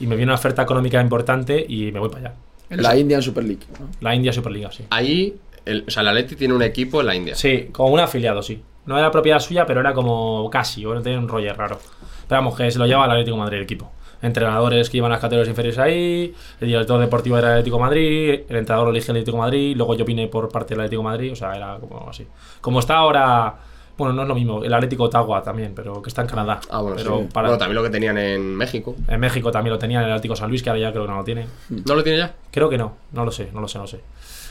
Y me viene una oferta económica importante y me voy para allá. La Indian Super League. ¿no? La India Superliga, sí. Ahí, el, o sea, el Atleti tiene un equipo en la India. Sí, como un afiliado, sí. No era propiedad suya, pero era como casi, o tenía un rollo raro. Pero vamos, que se lo lleva el Atlético de Madrid el equipo. Entrenadores que iban a las categorías inferiores ahí, el director deportivo era el Atlético de Madrid, el entrenador elige el Atlético de Madrid, luego yo vine por parte del Atlético de Madrid, o sea, era como así. Como está ahora, bueno, no es lo mismo, el Atlético Ottawa también, pero que está en Canadá. Ah, bueno, pero sí. para- Bueno, también lo que tenían en México. En México también lo tenía, el Atlético San Luis, que ahora ya creo que no lo tiene. ¿No lo tiene ya? Creo que no, no lo sé, no lo sé, no lo sé.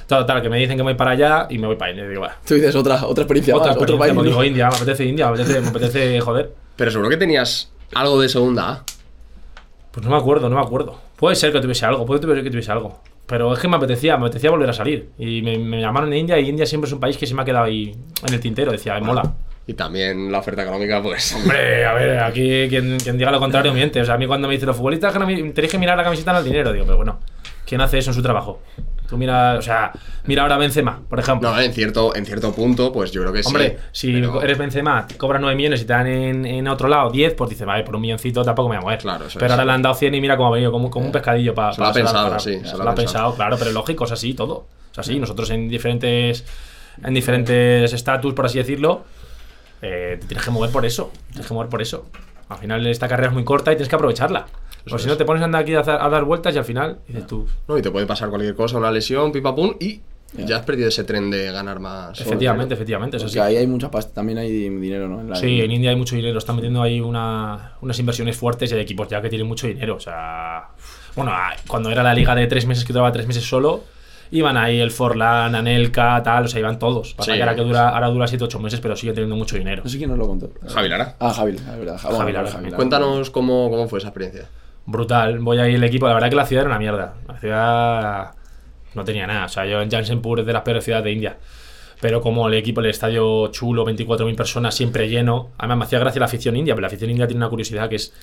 Total, que me dicen que voy para allá y me voy para digo, "Bah, Tú dices otra, otra experiencia otra más, otro experiencia, país. pues digo India, me apetece India, me apetece, me apetece joder. Pero seguro que tenías algo de segunda A. Pues no me acuerdo, no me acuerdo. Puede ser que tuviese algo, puede ser que tuviese algo. Pero es que me apetecía, me apetecía volver a salir. Y me, me llamaron de India y India siempre es un país que se me ha quedado ahí en el tintero. Decía, "Me mola. Y también la oferta económica, pues. Hombre, a ver, aquí quien, quien diga lo contrario miente. O sea, a mí cuando me dicen los futbolistas que no tenéis que mirar la camiseta en el dinero, digo, pero bueno, ¿quién hace eso en su trabajo? Tú mira, o sea, mira ahora Benzema, por ejemplo. No, en cierto, en cierto punto, pues yo creo que Hombre, sí. si pero- eres Benzema, te cobran 9 millones y te dan en, en otro lado 10, pues dices, vale, por un milloncito tampoco me voy a mover. Claro, eso pero es. ahora le han dado 100 y mira cómo ha venido, como, como un pescadillo para. Se lo ha pensado, sí, Se, se lo ha pensado, claro, pero lógico, es así todo. Es así, nosotros en diferentes en diferentes estatus, por así decirlo, eh, te tienes que mover por eso. Tienes que mover por eso. Al final esta carrera es muy corta y tienes que aprovecharla. Porque si no te pones a andar aquí a, hacer- a dar vueltas y al final dices tú, No, y te puede pasar cualquier cosa, una lesión, pipapum, y ya has perdido ese tren de ganar más. efectivamente, efectivamente, eso Porque sí. ahí hay mucha pasta, también hay dinero, ¿no? En la Sí, en India hay mucho dinero. Están metiendo ahí una- unas inversiones fuertes y hay equipos ya que tienen mucho dinero. O sea, bueno, ah, cuando era la liga de tres meses que duraba tres meses solo, iban ahí el Forlán, Anelka, tal, o sea, iban todos. Pasa Sí. que ahora, que dura, ahora dura 7 8 meses, pero sigue teniendo mucho dinero. No sé quién nos lo contó. Javi Lara. Ah, Javi, es verdad. Ja- bueno, Javi Lara. Javi Lara. Cuéntanos cómo, cómo fue esa experiencia. Brutal. Voy ahí el equipo. La verdad que la ciudad era una mierda. La ciudad no tenía nada. O sea, yo en Jansenpur es de las peores ciudades de India. Pero como el equipo, el estadio chulo, 24.000 personas, siempre lleno. Además, me hacía gracia la afición india, pero la afición india tiene una curiosidad que es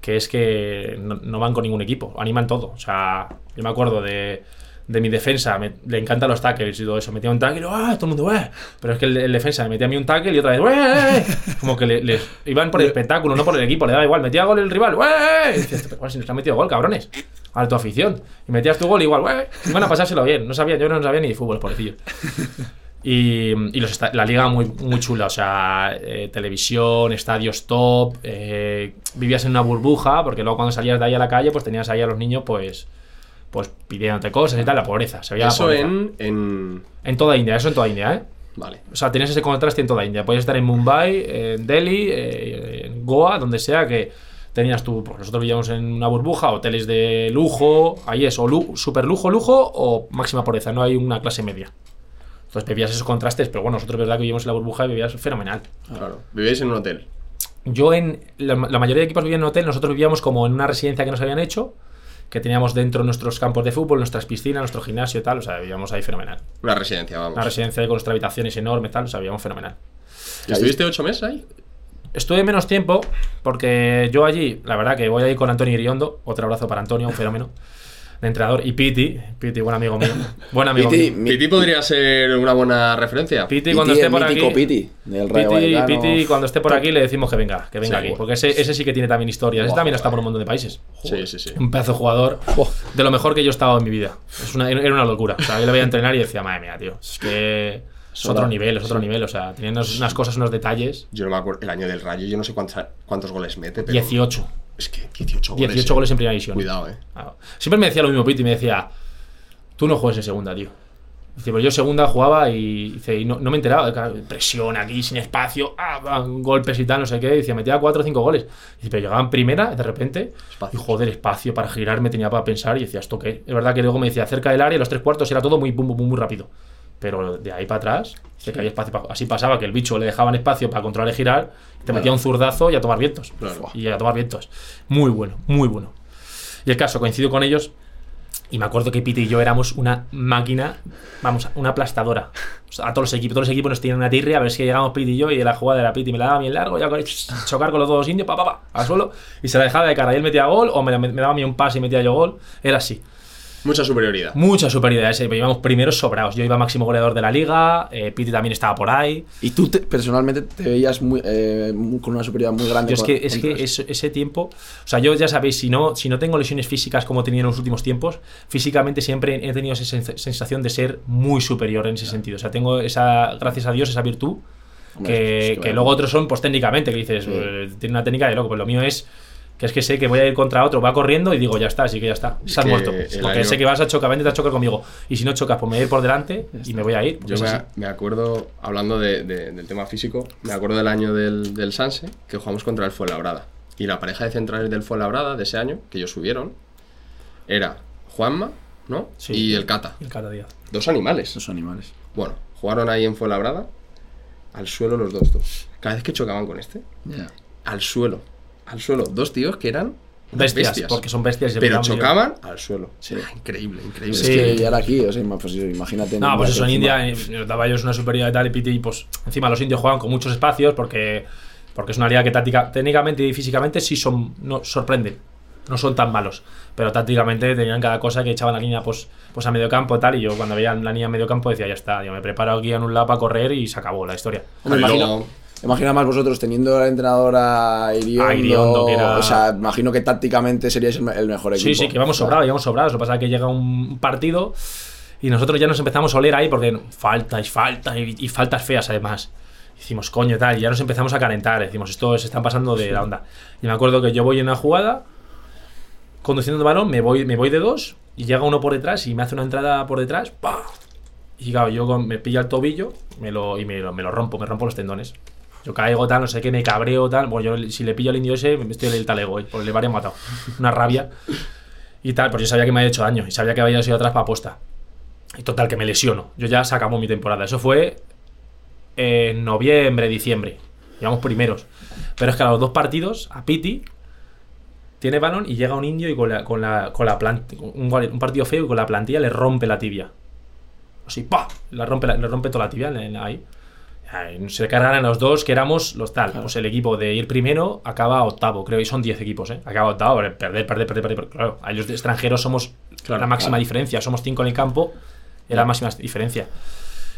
que, es que no, no van con ningún equipo, animan todo. O sea, yo me acuerdo de, de mi defensa, me- le encantan los tackles y todo eso. Metía un tackle y ¡ah! todo el mundo ¡eh! Pero es que el, el defensa me metía a mí un tackle y otra vez ¡eh! Como que le, iban por el espectáculo, no por el equipo, le daba igual. Metía gol el rival ¡eh! Y pero bueno, si nos han metido gol, cabrones. A tu afición. Y metías tu gol igual ¡eh! Iban a pasárselo bien. No sabía, yo no sabía ni de fútbol, pobrecillo. Y, y los la liga muy, muy chula, o sea, eh, televisión, estadios top, eh, vivías en una burbuja, porque luego cuando salías de ahí a la calle, pues tenías ahí a los niños, pues, pues pidiéndote cosas y tal, la pobreza, se veía la Eso pobreza. en, en. En toda India, eso en toda India, ¿eh? Vale. O sea, tenías ese contraste en toda India. Podías estar en Mumbai, en Delhi, eh, en Goa, donde sea que tenías tú. Pues nosotros vivíamos en una burbuja, hoteles de lujo, ahí es, o lu- super lujo, lujo, o máxima pobreza, no hay una clase media. Entonces bebías esos contrastes, pero bueno, nosotros, verdad que vivíamos en la burbuja y bebías fenomenal. Claro. Vivíais en un hotel. Yo en. La, la mayoría de equipos vivían en hotel, nosotros vivíamos como en una residencia que nos habían hecho, que teníamos dentro nuestros campos de fútbol, nuestras piscinas, nuestro gimnasio y tal, o sea, vivíamos ahí fenomenal. Una residencia, vamos. Una residencia con nuestras habitaciones enormes, tal, o sea, vivíamos fenomenal. ¿Y ¿Estuviste ocho meses ahí? Estuve menos tiempo porque yo allí, la verdad que voy ahí con Antonio Iriondo, otro abrazo para Antonio, un fenómeno. de entrenador. Y Piti, Piti, buen amigo mío. Buen amigo Piti, mío. mi- Piti podría ser una buena referencia. Piti, Piti, cuando esté por mítico aquí. Piti, del Rayo Piti, cuando esté por aquí le decimos que venga, que venga Sí, aquí. bueno. Porque ese, ese sí que tiene también historia. Ese también está guau. por un montón de países. Sí, sí, sí. Un pedazo de jugador de lo mejor que yo he estado en mi vida. Es una, era una locura. O sea, yo le veía entrenar y decía, madre mía, tío. Es que es otro nivel, es otro nivel. O sea, unos- unas cosas, unos detalles. Yo no me acuerdo, el año del Rayo, yo no sé cuántos, cuántos goles mete, pero... 18. Es que 18 goles. 18 eh. goles en primera división. Cuidado, eh. Siempre me decía lo mismo Piti, me decía, tú no juegas en segunda, tío. Dice, pero yo segunda jugaba y, dice, y no, no me enteraba. Presión aquí, sin espacio, ah, golpes y tal, no sé qué. Dice, metía 4 o 5 goles. Dice, pero llegaba en primera, de repente, Espacio. y joder, espacio para girarme tenía para pensar. Y decía, ¿esto qué? Es verdad que luego me decía, cerca del área, los tres cuartos era todo muy, muy, muy, muy rápido. Pero de ahí para atrás, dice que había espacio. pa- Así pasaba que el bicho le dejaban espacio para controlar y girar, te metía un zurdazo y a tomar vientos. Claro. Y a tomar vientos. Muy bueno, muy bueno. Y el caso, coincido con ellos. Y me acuerdo que Piti y yo éramos una máquina, vamos, una aplastadora. O sea, a todos los equipos, todos los equipos nos tenían una tirria, a ver si llegamos Piti y yo, y la jugada era Piti, me la daba bien largo, ya con chocar con los dos indios, pa, pa, pa, al suelo, y se la dejaba de cara, y él metía gol, o me, me daba a mí un pase y metía yo gol, era así. Mucha superioridad. Mucha superioridad, ese, íbamos primeros sobrados. Yo iba máximo goleador de la liga, eh, Piti también estaba por ahí. Y tú te- personalmente te veías muy, eh, con una superioridad muy grande. Yo es con- que, es ese, ese tiempo, o sea, yo ya sabéis, si no, si no tengo lesiones físicas como tenía en los últimos tiempos, físicamente siempre he tenido esa sens- sensación de ser muy superior en ese sentido. O sea, tengo esa, gracias a Dios, esa virtud, Hombre, que, es que que vaya. luego otros son, pues técnicamente, que dices, Sí. eh, tiene una técnica de loco, pero lo mío es que es que sé que voy a ir contra otro, va corriendo y digo, ya está, así que ya está, estás que muerto. el Porque año- sé que vas a chocar, vente a chocar conmigo. Y si no chocas, pues me voy a ir por delante y me voy a ir. Yo me, me acuerdo, hablando de- de- del tema físico, me acuerdo del año del, del Sanse, que jugamos contra el Fuenlabrada. Y la pareja de centrales del Fuenlabrada de ese año, que ellos subieron, era Juanma, ¿no? Sí. Y el Cata. Y cada día. Dos animales. Esos animales. Bueno, jugaron ahí en Fuenlabrada, al suelo los dos, dos. Cada vez que chocaban con este, Ya. al suelo. Al suelo. Dos tíos que eran unas Bestias, porque son bestias. y Pero chocaban al suelo. Sí. Ah, increíble, increíble. Sí. Es que ya era aquí, o sea, ima- pues imagínate. No, pues eso en India eh, daba ellos una superioridad y tal, y Piti, y pues encima los indios juegan con muchos espacios porque, porque es una liga que táctica, técnicamente y físicamente sí son, no, sorprenden, no son tan malos, pero tácticamente tenían cada cosa que echaban la línea pues, pues a medio campo y tal, y yo cuando veía la línea a medio campo decía, ya está, yo me preparo aquí en un lado para correr y se acabó la historia. Imagino, imagina más vosotros teniendo la entrenadora Iriondo, A Iriondo, que era- O sea, imagino que tácticamente seríais el, me- el mejor equipo. Sí, sí, que íbamos sobrados, íbamos sobrados. Lo que pasa es que llega un partido y nosotros ya nos empezamos a oler ahí porque falta y falta y, y faltas feas además. Hicimos coño y tal, y ya nos empezamos a calentar. Decimos, esto se están pasando de la onda. Y me acuerdo que yo voy en una jugada, conduciendo el balón, me voy, me voy de dos y llega uno por detrás y me hace una entrada por detrás. ¡pah! Y claro, yo me pilla el tobillo me lo, y me lo, me lo rompo, me rompo los tendones. Yo caigo tal, no sé qué, me cabreo tal. Bueno, yo si le pillo al indio ese, me estoy el talego, eh, porque le habría matado. Una rabia. Y tal, pues yo sabía que me había hecho daño y sabía que había sido atrás para aposta. Y total, que me lesiono. Yo ya se acabó mi temporada. Eso fue en noviembre, diciembre. Llevamos primeros. Pero es que a los dos partidos, a Piti tiene balón y llega un indio y con la, con la, con la plant- un, partido feo y con la plantilla le rompe la tibia. Así, ¡pa! Le rompe, la- le rompe toda la tibia ahí. Se cargan a los dos que éramos los tal. Pues el equipo de ir primero acaba octavo, creo. Y son 10 equipos, ¿eh? Acaba octavo. Perder, perder, perder, perder. Claro, a ellos de extranjeros somos Claro, la máxima claro. diferencia. Somos 5 en el campo. Era la máxima diferencia.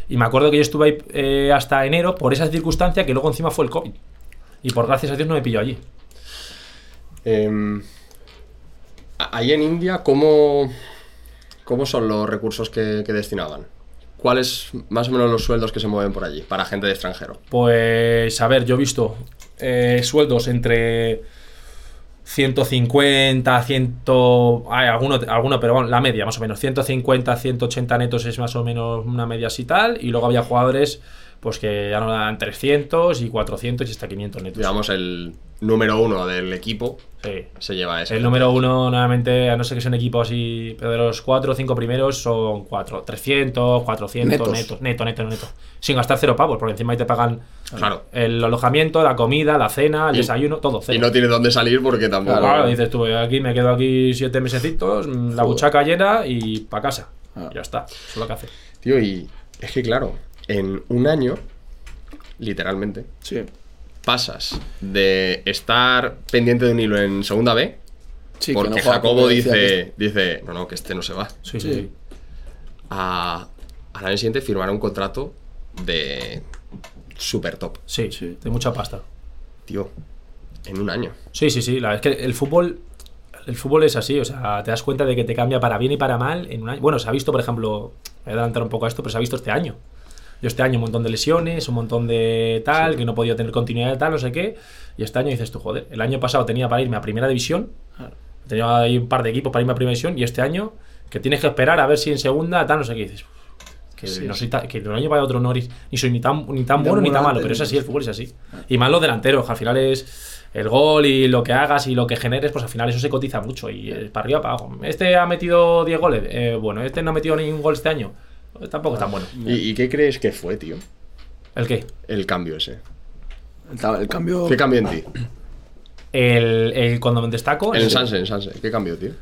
Y me acuerdo que yo estuve ahí eh, hasta enero por esa circunstancia que luego encima fue el COVID. Y por gracias a Dios no me pilló allí. A- ahí en India, ¿cómo, cómo son los recursos que, que destinaban? ¿Cuáles más o menos los sueldos que se mueven por allí para gente de extranjero? Pues, a ver, yo he visto eh, sueldos entre 150, 100. Hay alguno, alguno, pero bueno, la media más o menos. 150, 180 netos es más o menos una media así tal. Y luego había jugadores pues que ya no dan 300 y 400 y hasta 500 netos. Digamos, el número uno del equipo Sí. se lleva ese. El número uno, nuevamente, a no ser que sea un equipo así, pero de los cuatro o cinco primeros son cuatro, 300, 400 Netos. netos, neto, neto, neto. Sin gastar cero pavos, porque encima ahí te pagan Claro. el alojamiento, la comida, la cena, el Y- desayuno, todo cero. Y no tiene dónde salir porque tampoco. Claro, dices tú, aquí me quedo aquí siete mesecitos, la Joder. buchaca llena y para casa. Ah. Ya está, eso es lo que hace. Tío, y es que claro, en un año, literalmente, Sí. pasas de estar pendiente de un hilo en segunda B Sí, que no porque Jacobo dice, dice, no, no, que este no se va. Sí, sí. A, al año siguiente firmará un contrato de super top. Sí, Sí. de mucha pasta. Tío, en un año. Sí, sí, sí. La, es que el fútbol. El fútbol es así, o sea, te das cuenta de que te cambia para bien y para mal en un año. Bueno, se ha visto, por ejemplo, voy a adelantar un poco a esto, pero se ha visto este año. Yo este año un montón de lesiones, un montón de tal, que no he podido tener continuidad de tal, no sé qué. Y este año dices tú, joder, el año pasado tenía para irme a primera división, tenía ahí un par de equipos para irme a primera división, y este año que tienes que esperar a ver si en segunda, tal, no sé qué dices. Que, no soy que de un año para otro no eres- ni soy ni tan, ni tan bueno ni tan malo, pero es así, el fútbol es así. Y más los delanteros, que al final es el gol y lo que hagas y lo que generes, pues al final eso se cotiza mucho y es para arriba, para abajo. Este ha metido 10 goles, eh, bueno, este no ha metido ningún gol este año, tampoco es tan bueno. ¿Y, y qué crees que fue, tío? ¿El qué? El cambio ese. El, el cambio. ¿Qué cambió en ti? El, el- cuando me destaco. En el- Sanse, en Sanse. ¿Qué cambió, tío?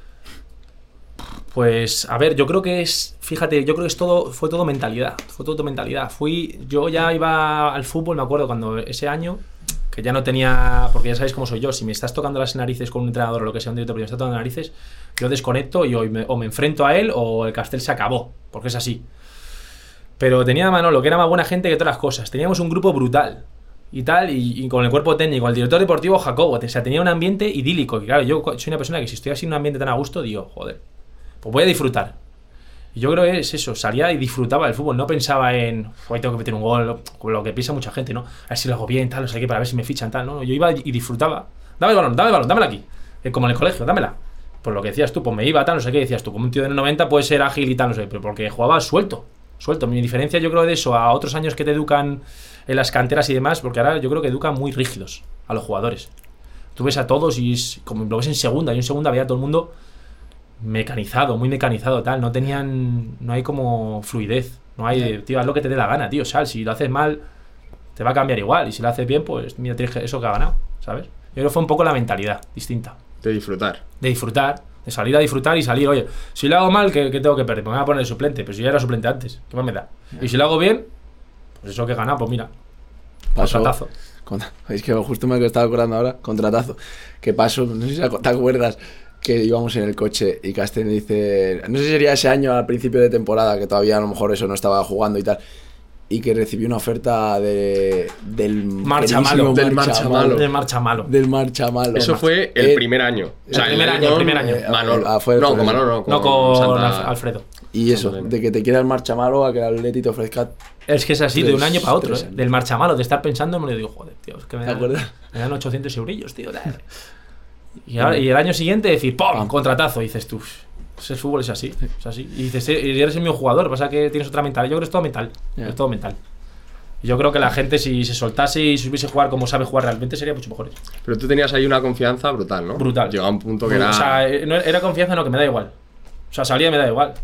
Pues, a ver, yo creo que es, fíjate, yo creo que es todo, fue todo mentalidad, fue todo mentalidad. Fui, yo ya iba al fútbol, me acuerdo cuando ese año, que ya no tenía, porque ya sabéis cómo soy yo, si me estás tocando las narices con un entrenador o lo que sea, un director, pero me está tocando las narices, yo desconecto y o me, o me enfrento a él o el castel se acabó, porque es así. Pero tenía a Manolo, que era más buena gente que todas las cosas. Teníamos un grupo brutal y tal, y, y con el cuerpo técnico, el director deportivo Jacobo. O sea, tenía un ambiente idílico. Que claro, yo soy una persona que si estoy así en un ambiente tan a gusto, digo, joder, pues voy a disfrutar. Y yo creo que es eso, salía y disfrutaba del fútbol, no pensaba en, hoy tengo que meter un gol, como lo que piensa mucha gente, ¿no? A ver si lo hago bien, tal, no sé qué, para ver si me fichan, tal, ¿no? Yo iba y disfrutaba. Dame el balón, dame el balón, dámela aquí. Eh, Como en el colegio, dámela. Por lo que decías tú, pues me iba, tal, no sé qué, decías tú, como un tío de 90 puede ser ágil y tal, no sé, pero porque jugaba suelto, suelto. Mi diferencia yo creo de eso a otros años que te educan en las canteras y demás, porque ahora yo creo que educan muy rígidos a los jugadores. Tú ves a todos y es, como lo ves en segunda, y en segunda veía a todo el mundo mecanizado, muy mecanizado, tal. No tenían. No hay como fluidez. No hay, tío, haz lo que te dé la gana, tío. Sal, si lo haces mal, te va a cambiar igual. Y si lo haces bien, pues mira, tienes eso que ha ganado, ¿sabes? Yo creo que fue un poco la mentalidad distinta. De disfrutar. De disfrutar, de salir a disfrutar y salir, oye, si lo hago mal, ¿qué, qué tengo que perder? Me voy a poner de suplente, pero si ya era suplente antes, ¿qué más me da? Y si lo hago bien, pues eso que he ganado, pues mira, contratazo. Con- es que justo me estaba acordando ahora, contratazo. Que pasó, no sé si te acuerdas, que íbamos en el coche y Castell dice, no sé si sería ese año al principio de temporada, que todavía a lo mejor eso no estaba jugando y tal, y que recibió una oferta de, del Marcha malo. Del Marcha Malo. De marcha malo. Del marcha malo. Eso fue el Eh, primer año. O sea, el primer año, el primer año. Manolo. Ah, fue no, con Manolo, no. Con no con Santa- Alf- Alfredo. Y eso, de que te quiera el marcha malo a que el Atleti te ofrezca... Es que es así, de un año para otro, ¿eh? Del marcha malo, de estar pensando, me lo digo, joder, tío, es que me ¿Te dan, acuerdas? me dan 800 eurillos, tío. Y, ahora- y el año siguiente decir, ¡pum! Contratazo. Y dices tú, pues el fútbol es así, es así. Y dices, eh, eres el mismo jugador, pasa que tienes otra mentalidad. Yo creo que es todo mental, es todo mental. Yo creo que la gente, si se soltase y supiese jugar como sabe jugar realmente, sería mucho mejores. Pero tú tenías ahí una confianza brutal, ¿no? Brutal. Llegaba a un punto que era. O sea, eh, era confianza, no, que me da igual. O sea, salía y me da igual.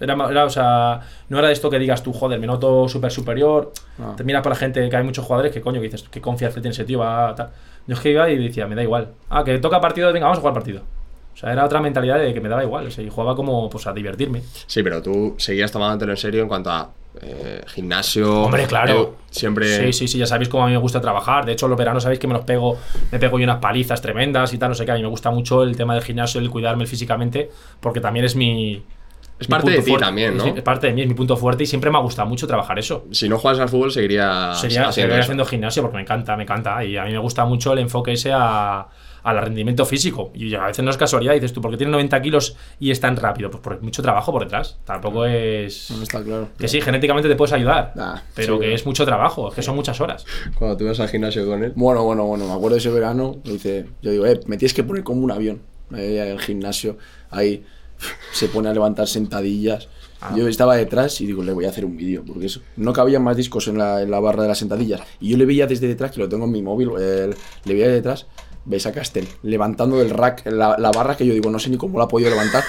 Era, era, o sea, no era de esto que digas tú, joder, me noto súper superior. Ah. Te miras por la gente, que hay muchos jugadores que coño, que dices, qué confianza tiene ese tío, va, tal. Yo es que iba y decía, me da igual. Ah, que toca partido, venga, vamos a jugar partido. O sea, era otra mentalidad de que me daba igual. O sea, y jugaba como, pues, a divertirme. Sí, pero tú seguías tomándotelo en serio en cuanto a eh, gimnasio. Hombre, claro. eh, siempre. Sí, sí, sí, ya sabéis cómo a mí me gusta trabajar. De hecho, los veranos sabéis que me los pego, me pego yo unas palizas tremendas y tal, no sé qué. A mí me gusta mucho el tema del gimnasio, el cuidarme físicamente, porque también es mi. Es mi parte de ti fuerte. también, ¿no? Es, es parte de mí, es mi punto fuerte y siempre me ha gustado mucho trabajar eso. Si no juegas al fútbol, seguiría Sería haciendo haciendo gimnasio porque me encanta, me encanta. Y a mí me gusta mucho el enfoque ese a, al rendimiento físico. Y a veces no es casualidad, dices tú, porque tiene 90 kilos y es tan rápido? Pues por mucho trabajo por detrás. Tampoco es. No está claro. Que sí, genéticamente te puedes ayudar, Ah, pero sí, que es mucho trabajo, es que son muchas horas. Cuando tú vas al gimnasio con él. Bueno, bueno, bueno, me acuerdo de ese verano, me dice, yo digo, eh, me tienes que poner como un avión. Ahí en el gimnasio, ahí se pone a levantar sentadillas. Yo estaba detrás y digo, le voy a hacer un vídeo, porque eso, no cabían más discos en la, en la barra de las sentadillas. Y yo le veía desde detrás, que lo tengo en mi móvil, eh, le veía de detrás, ves a Castel, levantando del rack la, la barra que yo digo, no sé ni cómo la ha podido levantar.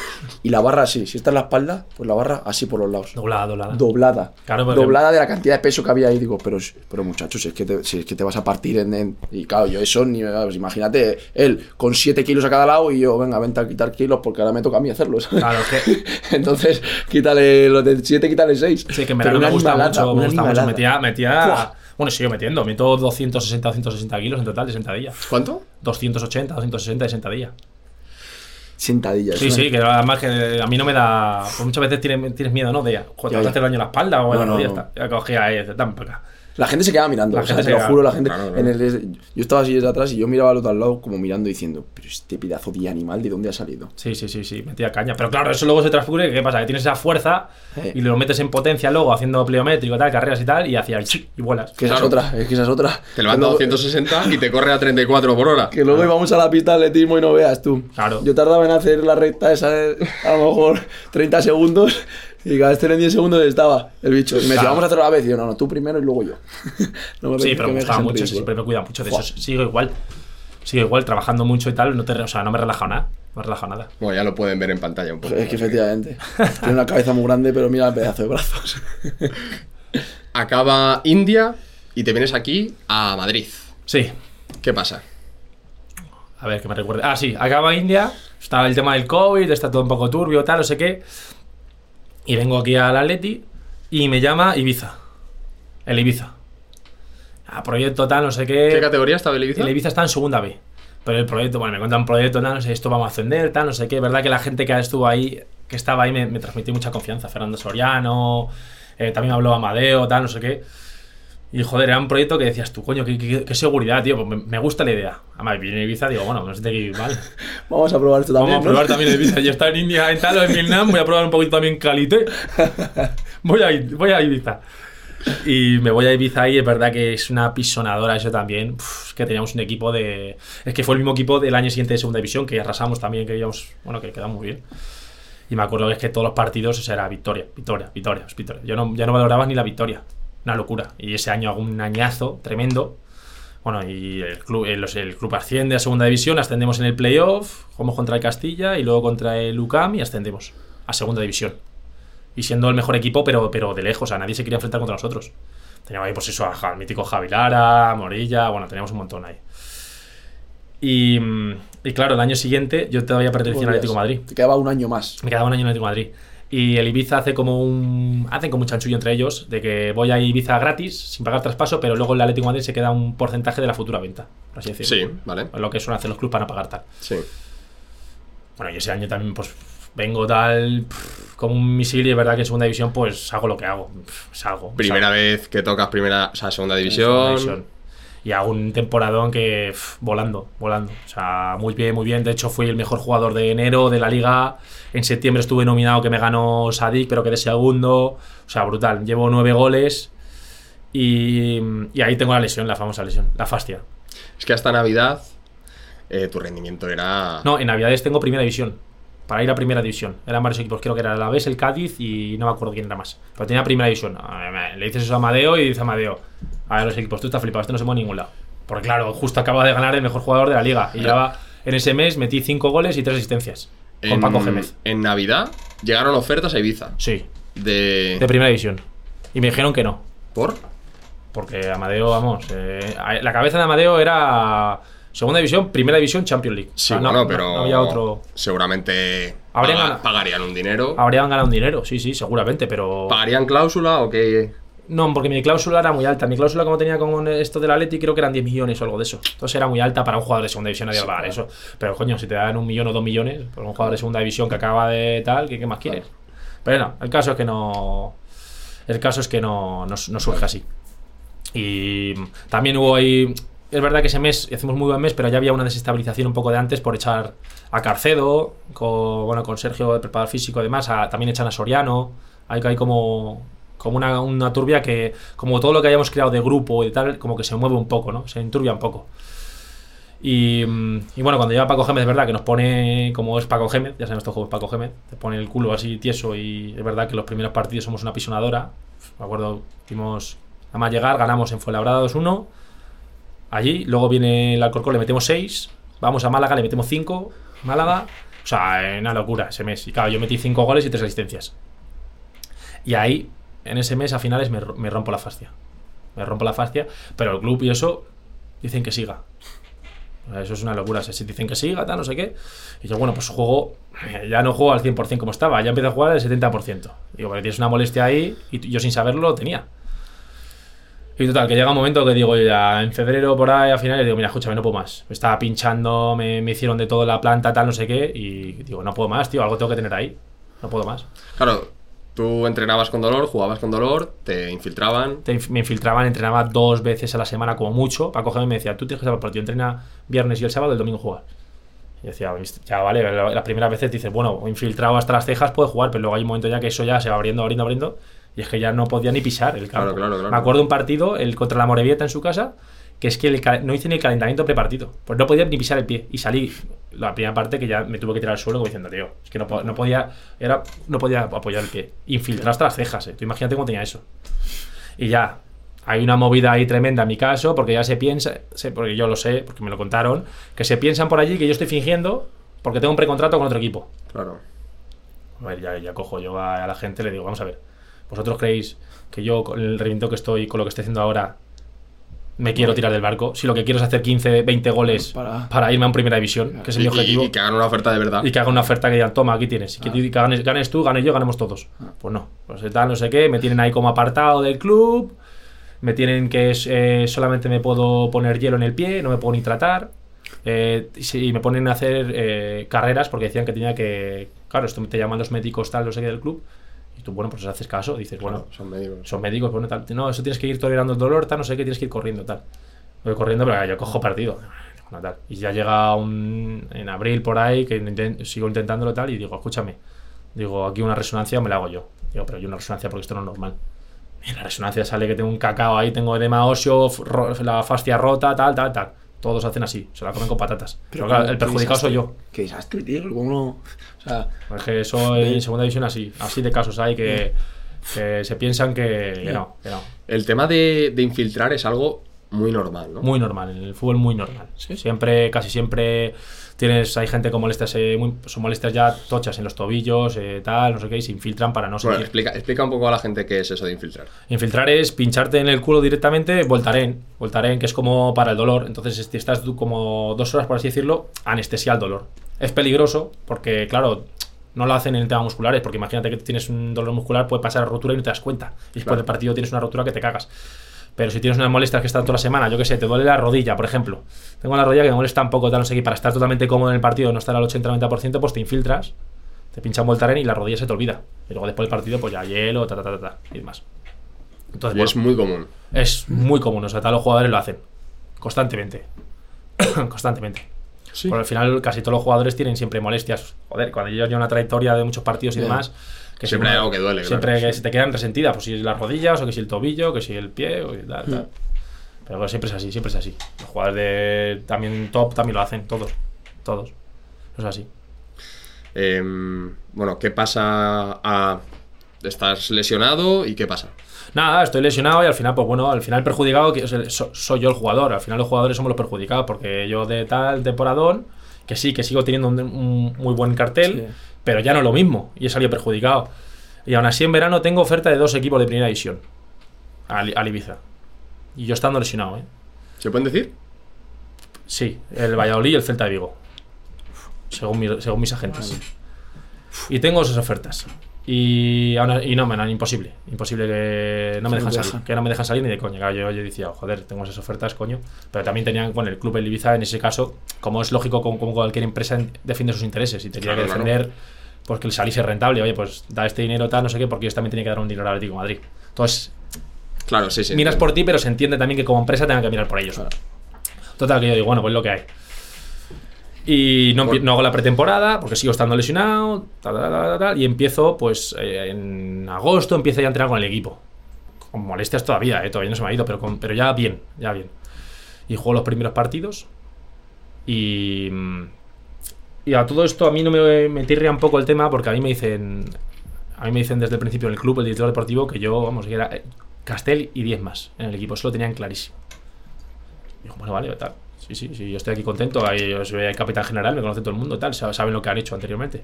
Y la barra así, si está en la espalda, pues la barra así por los lados. Doblada, doblada. Doblada. Claro, porque- doblada de la cantidad de peso que había ahí. Digo, pero, pero muchachos, si es que te, si es que te vas a partir en, en- Y claro, yo eso, ni, pues imagínate, él con 7 kilos a cada lado y yo, venga, vente a quitar kilos porque ahora me toca a mí hacerlos. Claro, que Entonces, quítale los de 7, quítale 6. Sí, que en verano me gusta mucho, me gusta mucho. Metía. Bueno, sigo metiendo, meto 260, 260 kilos en total de sentadilla. ¿Cuánto? 280, 260 de sentadilla. sentadillas. Sí, ¿no? sí, que además que a mí no me da. pues muchas veces tienes, tienes miedo, ¿no? De Ya, te ya. hacer daño en la espalda o en No, la rodilla. no. está. Ya cogía ahí, dame para acá. La gente se quedaba mirando, La o sea, gente te se lo quedaba- juro, la gente. claro. En el, yo estaba así desde atrás y yo miraba al otro lado como mirando diciendo, pero este pedazo de animal, ¿de dónde ha salido? Sí, sí, sí, sí, metía caña. Pero claro, eso luego se transcurre. ¿Qué pasa? Que tienes esa fuerza Eh. y lo metes en potencia luego haciendo pleométrico, tal, carreras y tal, y hacía y vuelas. Que esa Claro. es otra, es que esa es otra. Te levanta a Que luego- 260 y te corre a 34 por hora. Que luego íbamos a la pista de atletismo y no veas tú. Claro. Yo tardaba en hacer la recta esa de, a lo mejor 30 segundos y cada vez en 10 segundos estaba el bicho. Y me decía, Claro. vamos a hacerlo a la vez. Y yo, no, no, tú primero y luego yo. no me Sí, pero me gustaba mucho, siempre me cuida mucho de Fua. eso. Sigo igual. Sigo igual, trabajando mucho y tal. No te, o sea, no me he relajado nada. No me he relajado nada. Bueno, ya lo pueden ver en pantalla un poco. Es que efectivamente. Tiene una cabeza muy grande, pero mira el pedazo de brazos. Acaba India y te vienes aquí a Madrid. Sí. ¿Qué pasa? A ver, que me recuerde. Ah, sí, acaba India. Está el tema del COVID, está todo un poco turbio, tal, no sé qué. Y vengo aquí al Atleti y me llama Ibiza. El Ibiza. Ah, proyecto tal, no sé qué. ¿Qué categoría estaba el Ibiza? El Ibiza está en segunda B. Pero el proyecto, bueno, me cuentan un proyecto, tal, no sé, esto vamos a ascender, tal, no sé qué. verdad que la gente que estuvo ahí, que estaba ahí, me, me transmitió mucha confianza. Fernando Soriano, eh, también habló Amadeo, tal, no sé qué. Y joder, era un proyecto que decías tú, coño, qué, qué- qué seguridad, tío. Pues me, me gusta la idea. Además, viene Ibiza, digo, bueno, no sé de qué mal. Vamos a probar esto también. Vamos a probar también Ibiza. Yo estaba en India, en tal o en Vietnam, voy a probar un poquito también Calité. Voy a, voy a Ibiza. Y me voy a Ibiza y es verdad que es una pisonadora eso también. Uf, es que teníamos un equipo de... Es que fue el mismo equipo del año siguiente de segunda división, que arrasamos también, que íbamos... Bueno, que quedamos muy bien. Y me acuerdo que es que todos los partidos, o sea, era victoria, victoria, victoria, victoria. Yo no, ya no valoraba ni la victoria. Una locura. Y ese año hago un añazo tremendo. Bueno, y el club, el, el club asciende a segunda división, ascendemos en el playoff, jugamos contra el Castilla y luego contra el UCAM y ascendemos a segunda división. Y siendo el mejor equipo, pero, pero de lejos, o sea, nadie se quería enfrentar contra nosotros. Teníamos ahí, pues eso, al mítico Javi Lara, Morilla, bueno, teníamos un montón ahí. Y, mm, y claro, el año siguiente yo todavía pertenecía al Atlético de Madrid. Te quedaba un año más. Me quedaba un año en Atlético Madrid. Y el Ibiza hace como un. Hacen como un chanchullo entre ellos de que voy a Ibiza gratis, sin pagar traspaso, pero luego el Atlético de Madrid se queda un porcentaje de la futura venta, por así decirlo. Sí, vale. Es lo que suelen hacer los clubes para no pagar tal. Sí. Bueno, y ese año también, pues vengo tal. pff, como un misil y es verdad que en segunda división, pues hago lo que hago. Pff, salgo. Primera salgo. vez que tocas primera, o sea, segunda división. segunda división. Y hago un temporadón que pff, volando, volando. O sea, muy bien, muy bien. De hecho, fui el mejor jugador de enero de la liga. En septiembre estuve nominado que me ganó Sadik, pero quedé segundo. O sea, brutal. Llevo nueve goles. Y, y ahí tengo la lesión, la famosa lesión, la fascia. Es que hasta Navidad eh, tu rendimiento era. No, en Navidades tengo primera división. Para ir a primera división. Eran varios equipos, creo que era la Vez, el Cádiz y no me acuerdo quién era más. Pero tenía primera división. A ver, Le dices eso a Amadeo y dice Amadeo, a los equipos, tú estás flipado, este no se mueve a ningún lado. Porque claro, justo acaba de ganar el mejor jugador de la liga. Y lleva, en ese mes metí 5 goles y 3 asistencias. Con en, Paco Gémez. en Navidad llegaron ofertas a Ibiza. Sí, De. de primera división. Y me dijeron que no. ¿Por? Porque Amadeo, vamos, eh, la cabeza de Amadeo era segunda división, primera división, Champions League. Sí, sea, no- bueno, no- pero. no había otro. Seguramente. Habrían paga- ganado. pagarían un dinero. Habrían ganado un dinero, sí, sí, seguramente, pero. ¿Pagarían cláusula o qué? No, porque mi cláusula era muy alta. Mi cláusula, como tenía con esto del Atleti, creo que eran 10 millones o algo de eso. Entonces era muy alta para un jugador de segunda división. Nadie pagar eso. Pero coño, si te dan un millón o dos millones por un jugador de segunda división que acaba de tal, ¿qué, qué más quieres? Pero no, el caso es que no. El caso es que no, no, no surge así. Y también hubo ahí. Es verdad que ese mes hicimos muy buen mes, pero ya había una desestabilización un poco de antes por echar a Carcedo, con, bueno, con Sergio, el preparador físico, además, a- también echan a Soriano. Hay, hay como, como una, una turbia que, como todo lo que hayamos creado de grupo y tal, como que se mueve un poco, ¿no? Se enturbia un poco. Y, mm, y bueno, cuando llega Paco Gémez, es verdad que nos pone, como es Paco Gémez, ya sabemos estos juegos Paco Gémez, te pone el culo así tieso y es verdad que los primeros partidos somos una pisonadora. Me acuerdo, hicimos, nada más llegar, ganamos en Fuenlabrada 2-1. Allí, luego viene el Alcorcón, le metemos 6. Vamos a Málaga, le metemos 5. Málaga, o sea, una locura ese mes. Y claro, yo metí 5 goles y 3 asistencias. Y ahí, en ese mes, a finales, me, me rompo la fascia. Me rompo la fascia, pero el club y eso dicen que siga. Eso es una locura. Si dicen que siga, tal, no sé qué. Y yo, bueno, pues juego. Ya no juego al 100% como estaba, ya empiezo a jugar al 70%. Digo, porque tienes una molestia ahí y yo sin saberlo lo tenía. Y total, que llega un momento que digo ya, en febrero por ahí a finales, digo, mira, escúchame, no puedo más. Me estaba pinchando, me, hicieron de todo la planta, tal, no sé qué, y digo, no puedo más, tío, algo tengo que tener ahí. No puedo más. Claro, tú entrenabas con dolor, jugabas con dolor, te infiltraban. Te inf- me infiltraban, entrenaba dos veces a la semana como mucho, para cogerme y me decía, tú tienes que el partido, entrena viernes y el sábado, el domingo jugar. Y decía, ya vale, la- las primeras veces dices, bueno, infiltrado hasta las cejas, puedo jugar, pero luego hay un momento ya que eso ya se va abriendo, abriendo, abriendo, y es que ya no podía ni pisar el campo. Claro, claro, claro. Me acuerdo un partido, el contra la Morevieta en su casa, que es que el no hice ni el calentamiento prepartido, pues no podía ni pisar el pie, y salí la primera parte que ya me tuve que tirar al suelo como diciendo, tío, es que no, po- no podía, era, no podía apoyar el pie, infiltrado hasta las cejas, eh. tú imagínate cómo tenía eso. Y ya, hay una movida ahí tremenda en mi caso, porque ya se piensa, sé, porque yo lo sé, porque me lo contaron, que se piensan por allí que yo estoy fingiendo porque tengo un precontrato con otro equipo. Claro. A ver, ya, ya cojo yo a, a la gente y le digo, vamos a ver, ¿vosotros creéis que yo con el rendimiento que estoy, con lo que estoy haciendo ahora, me quiero tirar del barco? Si lo que quiero es hacer 15, 20 goles para, Para- irme a un primera división, que es Y, mi objetivo. y que hagan una oferta de verdad. Y que haga una oferta que digan, toma, aquí tienes. Y que, que ganes, ganes tú, gane yo, ganemos todos. Pues no. Pues tal, no sé qué. Me tienen ahí como apartado del club. Me tienen que es, eh, solamente me puedo poner hielo en el pie, no me puedo ni tratar. Eh, y me ponen a hacer eh, carreras porque decían que tenía que. Claro, esto te llaman los médicos, tal, no sé qué del club. Y tú, bueno, pues haces caso. Dices, bueno, Bueno, son médicos. son médicos, bueno, tal. No, eso tienes que ir tolerando el dolor, tal, no sé qué, tienes que ir corriendo, tal. Voy corriendo, pero yo cojo partido. Bueno, tal. Y ya llega un, en abril por ahí, que sigo intentándolo tal, y digo, escúchame, digo, aquí una resonancia me la hago yo. Digo, pero yo una resonancia porque esto no es normal. Y en la resonancia sale que tengo un cacao ahí, tengo edema óseo, la fascia rota, tal, tal, tal. Todos hacen así, se la comen con patatas. Pero, el perjudicado soy yo. Qué desastre, tío. ¿Cómo no? O sea, Es que eso en segunda división así, así de casos hay que, que se piensan que, que no, que no. El tema de, de infiltrar es algo muy normal, ¿no? Muy normal, en el fútbol muy normal. Siempre, casi siempre tienes, hay gente con molestias, eh, muy- son molestias ya tochas en los tobillos, eh, tal, no sé qué, y se infiltran para no Bueno, explica, explica un poco a la gente qué es eso de infiltrar. Infiltrar es pincharte en el culo directamente Voltaren. Voltaren, que es como para el dolor. Entonces est- estás tú como dos horas, por así decirlo, anestesia al dolor. Es peligroso porque, claro, no lo hacen en temas musculares. Porque imagínate que tienes un dolor muscular, puede pasar a rotura y no te das cuenta. Y después Claro. del partido tienes una rotura que te cagas. Pero si tienes unas molestias que están toda la semana, yo qué sé, te duele la rodilla, por ejemplo. Tengo la rodilla que me molesta un poco, tal, no sé qué. Para estar totalmente cómodo en el partido, no estar al 80-90%, pues te infiltras, te pinchan Voltaren y la rodilla se te olvida. Y luego después del partido, pues ya hielo, ta, ta, ta, ta, y demás. Entonces, Y es muy común. es muy común, o sea, todos los jugadores lo hacen. Constantemente. Constantemente. Porque al final casi todos los jugadores tienen siempre molestias. Joder, cuando llevas ya una trayectoria de muchos partidos y demás. Que Siempre si hay algo que duele, Siempre claro. que se te quedan resentidas, pues si es las rodillas, o que si el tobillo, que si el pie, o tal, tal. Pero bueno, siempre es así, siempre es así. Los jugadores de también top también lo hacen, todos. Todos. Es así. Em, bueno, ¿qué pasa? a- ¿Estás lesionado y qué pasa? Nada, estoy lesionado y al final, pues bueno, al final perjudicado que- o sea, so- soy yo el jugador. Al final los jugadores somos los perjudicados porque yo de tal temporadón, que sí, que sigo teniendo un, un muy buen cartel, Sí. Pero ya no lo mismo y he salido perjudicado. Y aún así en verano tengo oferta de dos equipos de primera división al, al Ibiza. Y yo estando lesionado, ¿eh? ¿Se pueden decir? Sí, el Valladolid y el Celta de Vigo. Según, mi- según mis agentes. Y tengo esas ofertas. Y, y no, man, imposible. Imposible que no me dejan salir. Que no me dejan salir ni de coña. Yo, yo decía, joder, tengo esas ofertas, coño. Pero también tenían, bueno, el club el Ibiza en ese caso, como es lógico, como, como cualquier empresa en- defiende sus intereses y tenía Claro, que claro. Pues que el saliese rentable. Oye, pues da este dinero, tal, no sé qué, porque ellos también tienen que dar un dinero al Atlético de Madrid. Entonces, Claro, sí, sí. miras entiendo. por ti, pero se entiende también que como empresa tengan que mirar por ellos. Total, que yo digo, bueno, pues lo que hay. Y no, hago la pretemporada porque sigo estando lesionado, tal, tal, tal, tal, tal, y empiezo, pues eh, en agosto empiezo ya a entrenar con el equipo. Con molestias todavía, eh, todavía no se me ha ido, pero, con- pero ya bien, ya bien. Y juego los primeros partidos. Y, mm, y a todo esto a mí no me, me un poco el tema porque a mí me dicen, a mí me dicen desde el principio en el club, el director deportivo, que yo, vamos, que era eh, Castel y 10 más en el equipo. Eso lo tenían clarísimo. Dijo, bueno, vale, tal. Sí, sí, sí, yo estoy aquí contento. Ahí, yo soy el capitán general, me conoce todo el mundo, tal. sa- Saben lo que han hecho anteriormente.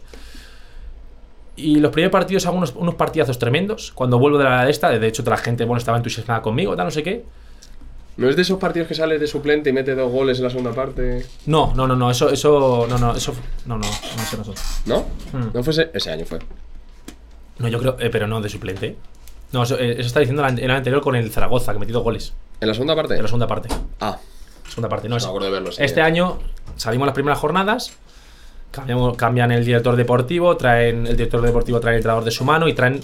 Y los primeros partidos hago unos, unos partidazos tremendos. Cuando vuelvo de la de esta, de hecho, toda la gente, bueno, estaba entusiasmada conmigo, tal, no sé qué. ¿No es de esos partidos que sales de suplente y mete dos goles en la segunda parte? No, no, no, no, eso, eso, no, no, eso, no, no, no, eso no son. ¿No? Hmm. No fue ese, ese año fue. No, yo creo, eh, pero no de suplente. No, eso, eh, eso está diciendo el an- el anterior con el Zaragoza, que metió dos goles. ¿En la segunda parte? En la segunda parte. Ah, Segunda parte, no es. acuerdo de verlo, sí. Este año salimos las primeras jornadas. cambiamos- cambian el director deportivo, traen el director deportivo trae el entrenador de su mano y traen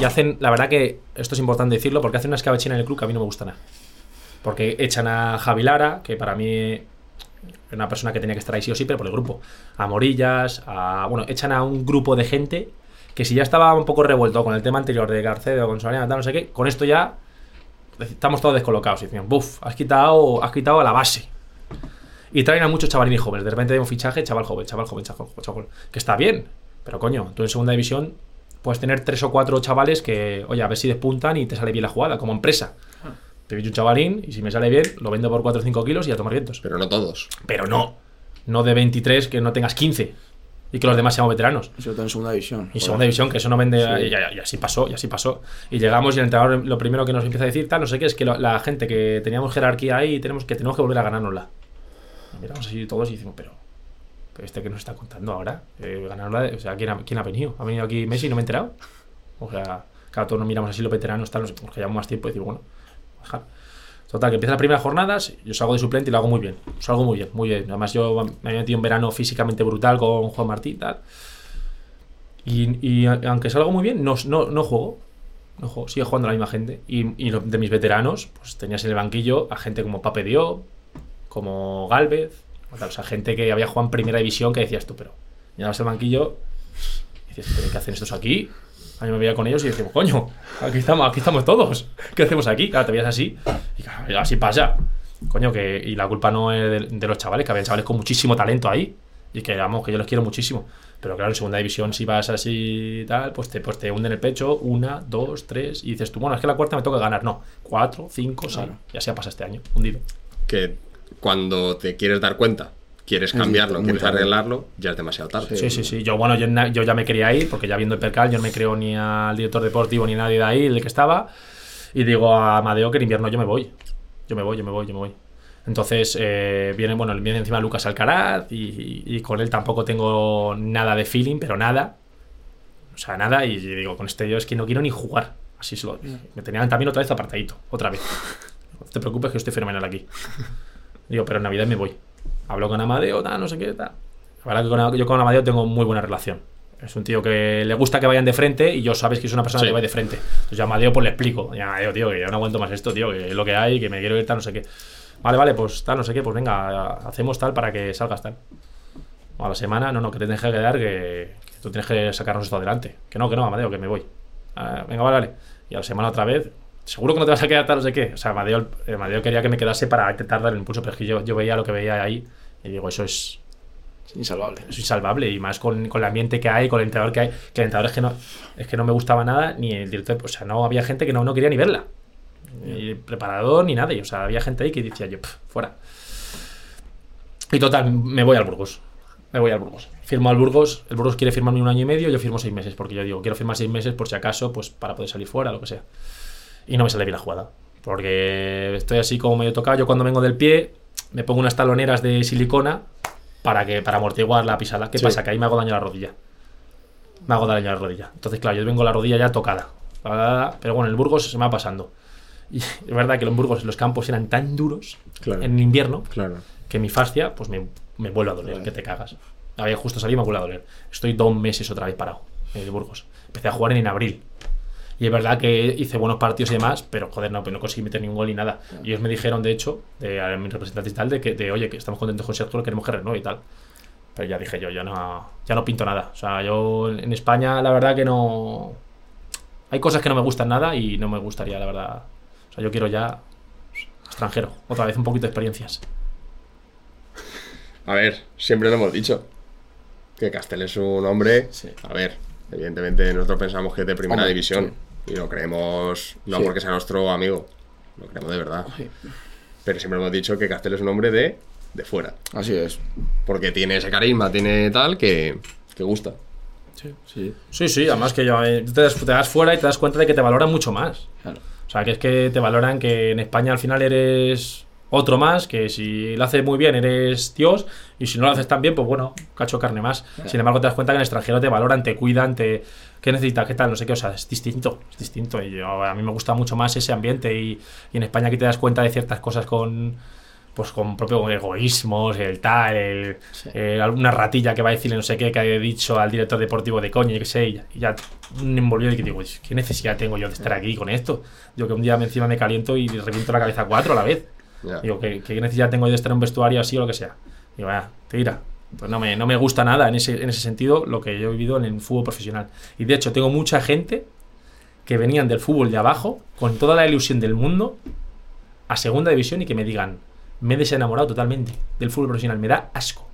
y hacen, la verdad que esto es importante decirlo porque hacen una escabechina en el club que a mí no me gusta nada. Porque echan a Javi Lara, que para mí una persona que tenía que estar ahí sí o sí, pero por el grupo. A Morillas, a. Bueno, echan a un grupo de gente que si ya estaba un poco revuelto con el tema anterior de Garcedo, con Soriano, tal, no sé qué, con esto ya estamos todos descolocados. Y decían, buf, has quitado, has quitado a la base. Y traen a muchos chavalines jóvenes. De repente hay un fichaje, chaval joven, chaval joven, chaval joven. Que está bien. Pero coño, tú en segunda división puedes tener tres o cuatro chavales que, oye, a ver si despuntan y te sale bien la jugada, como empresa. Te pillo un chavalín y si me sale bien, lo vendo por 4 o 5 kilos y a tomar vientos. Pero no todos. Pero no. No de 23 que no tengas 15 y que los demás seamos veteranos. Y sobre todo en segunda división. Y segunda división, que eso no vende. Y, y- y así pasó, y así pasó. Y llegamos y el entrenador lo primero que nos empieza a decir, tal, no sé qué, es que lo- la gente que teníamos jerarquía ahí, tenemos que tenemos que volver a ganárnosla. Y miramos así todos y decimos, pero. pero este que nos está contando ahora, eh, ganárnosla, o sea, ¿quién ha, ¿quién ha venido? ¿Ha venido aquí Messi y no me he enterado? O sea, claro, todos nos miramos así los veteranos, tal, no sé, porque llevamos más tiempo y decimos, bueno, Total, que empiezan las primeras jornadas, yo salgo de suplente y lo hago muy bien. Salgo muy bien, muy bien. Además, yo me había metido un verano físicamente brutal con Juan Martí y tal. Y, aunque salgo muy bien, no, no, no juego. No juego, sigue jugando la misma gente. Y, de mis veteranos, pues tenías en el banquillo a gente como Pape Dio, como Galvez, o sea, gente que había jugado en primera división que decías tú, pero llegabas al banquillo y ¿pero qué hacen estos aquí? A mí me veía con ellos y decimos, coño, aquí estamos, aquí estamos todos. ¿Qué hacemos aquí? Claro, te veías así. Y claro, así pasa. Coño, que. Y la culpa no es de, de los chavales, que había chavales con muchísimo talento ahí. Y que, vamos, que yo los quiero muchísimo. Pero claro, en segunda división, si vas así y tal, pues te, pues te hunden el pecho. Una, dos, tres. Y dices tú, bueno, es que la cuarta me toca ganar. No, cuatro, cinco, seis. Y así ha pasado este año, hundido. Que cuando te quieres dar cuenta, quieres cambiarlo, quieres tarde. arreglarlo, ya es demasiado tarde. Sí, sí, sí. Yo, bueno, yo, yo ya me quería ir, porque ya viendo el percal, yo no me creo ni al director deportivo ni nadie de ahí, el que estaba. Y digo a Amadeo que en invierno yo me voy. Yo me voy, yo me voy, yo me voy. Entonces, eh, viene, bueno, viene encima Lucas Alcaraz y, y- y con él tampoco tengo nada de feeling, pero nada. O sea, nada. Y digo, con este yo es que no quiero ni jugar. Así se lo Me tenían también otra vez apartadito, otra vez. No te preocupes que yo estoy fenomenal aquí. Digo, pero en Navidad me voy. Hablo con Amadeo, tal, no sé qué, tal. La verdad que con- yo con Amadeo tengo muy buena relación. Es un tío que le gusta que vayan de frente y yo sabes que es una persona Sí. que va de frente. Entonces yo a Amadeo pues le explico. Ya, Amadeo, tío, que yo no aguanto más esto, tío, que es lo que hay, que me quiero ir tal, no sé qué. Vale, vale, pues tal, no sé qué, pues venga, hacemos tal para que salgas tal. A la semana, no, no, que te tienes que quedar, que, que tú tienes que sacarnos esto adelante. Que no, que no, Amadeo, que me voy. Ah, venga, vale, vale. Y a la semana otra vez, seguro que no te vas a quedar tal, no sé qué. O sea, Amadeo, eh, Amadeo quería que me quedase para intentar dar el impulso, pero es que yo, yo veía lo que veía ahí y digo, eso es, Es insalvable. es insalvable y más con, con el ambiente que hay, con el entrenador que hay, que el entrenador es que no, es que no me gustaba nada, ni el director, o sea, no había gente que no, no quería ni verla, ni preparador, ni nadie, o sea, había gente ahí que decía yo, "Pf, fuera. Y total, me voy al Burgos, me voy al Burgos. Firmo al Burgos, el Burgos quiere firmarme un año y medio, yo firmo seis meses, porque yo digo, quiero firmar seis meses por si acaso, pues para poder salir fuera, lo que sea. Y no me sale bien la jugada. Porque estoy así como medio tocado. Yo cuando vengo del pie, me pongo unas taloneras de silicona para que para amortiguar la pisada. ¿Qué Sí. pasa? Que ahí me hago daño a la rodilla. Me hago daño a la rodilla. Entonces, claro, yo vengo la rodilla ya tocada. Pero bueno, en el Burgos se me va pasando. Y es verdad que en Burgos los campos eran tan duros Claro. en invierno Claro. que mi fascia pues me, me vuelve a doler, que te cagas. Había justo salido y me vuelve a doler. Estoy dos meses otra vez parado en el Burgos. Empecé a jugar en abril. Y es verdad que hice buenos partidos y demás, pero joder, no, no conseguí meter ningún gol ni nada. Y ellos me dijeron, de hecho, de, a mis representantes y tal, de que, de, oye, que estamos contentos con Sergio, lo queremos que renueve y tal. Pero ya dije yo, ya no, ya no pinto nada. O sea, yo en España, la verdad que no. Hay cosas que no me gustan nada y no me gustaría, la verdad. O sea, yo quiero ya extranjero, otra vez un poquito de experiencias. A ver, siempre lo hemos dicho. Que Castel es un hombre. Sí. A ver, evidentemente nosotros pensamos que es de primera Hombre, división. Y lo creemos no Sí. porque sea nuestro amigo. Lo creemos de verdad. Sí. Pero siempre hemos dicho que Castel es un hombre de, de fuera. Así es. Porque tiene ese carisma, tiene tal que, que gusta. Sí. Sí, sí, además que yo, eh, te, das, te das fuera y te das cuenta de que te valoran mucho más. Claro. O sea, que es que te valoran que en España al final eres otro más, que si lo haces muy bien eres Dios, y si no lo haces tan bien, pues bueno, cacho carne más. Sin embargo, te das cuenta que en el extranjero te valoran, te cuidan, te... ¿Qué necesitas? ¿Qué tal? No sé qué, o sea, es distinto, es distinto. Y yo- a mí me gusta mucho más ese ambiente y, y en España aquí te das cuenta de ciertas cosas con pues con propio egoísmos, el tal, el, eh, alguna ratilla que va a decirle no sé qué, que haya dicho al director deportivo de coño, y que sé, y ya, y ya me envolvió y que digo, ¿qué necesidad tengo yo de estar aquí con esto? Yo que un día me- encima me caliento y reviento la cabeza cuatro a la vez. Ya. Digo, ¿qué, qué necesidad tengo yo de estar en un vestuario así o lo que sea? Digo, vaya, tira. Pues no me, no me gusta nada en ese, en ese sentido lo que yo he vivido en el fútbol profesional. Y de hecho, tengo mucha gente que venían del fútbol de abajo con toda la ilusión del mundo a segunda división y que me digan, me he desenamorado totalmente del fútbol profesional, me da asco.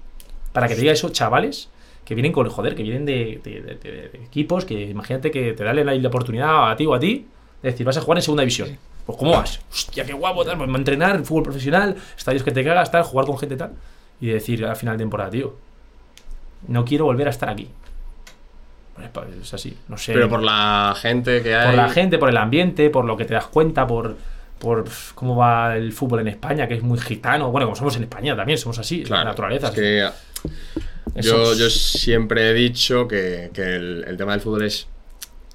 Para que te diga eso, chavales que vienen con, joder, que vienen de, de- de- de- de equipos que imagínate que te dan la, la oportunidad a ti o a ti de decir, vas a jugar en segunda división. Pues ¿cómo vas? Hostia, qué guapo, tal, pues, entrenar, fútbol profesional, estadios que te cagas, tal, jugar con gente tal. Y decir al final de temporada, tío, no quiero volver a estar aquí. Pues, pa- Es así, no sé Pero por la gente que hay. por la gente, por el ambiente, por lo que te das cuenta, por, por cómo va el fútbol en España, que es muy gitano. Bueno, como somos en España también, somos así, la naturaleza. es que yo, yo siempre he dicho que, que el, el tema del fútbol es,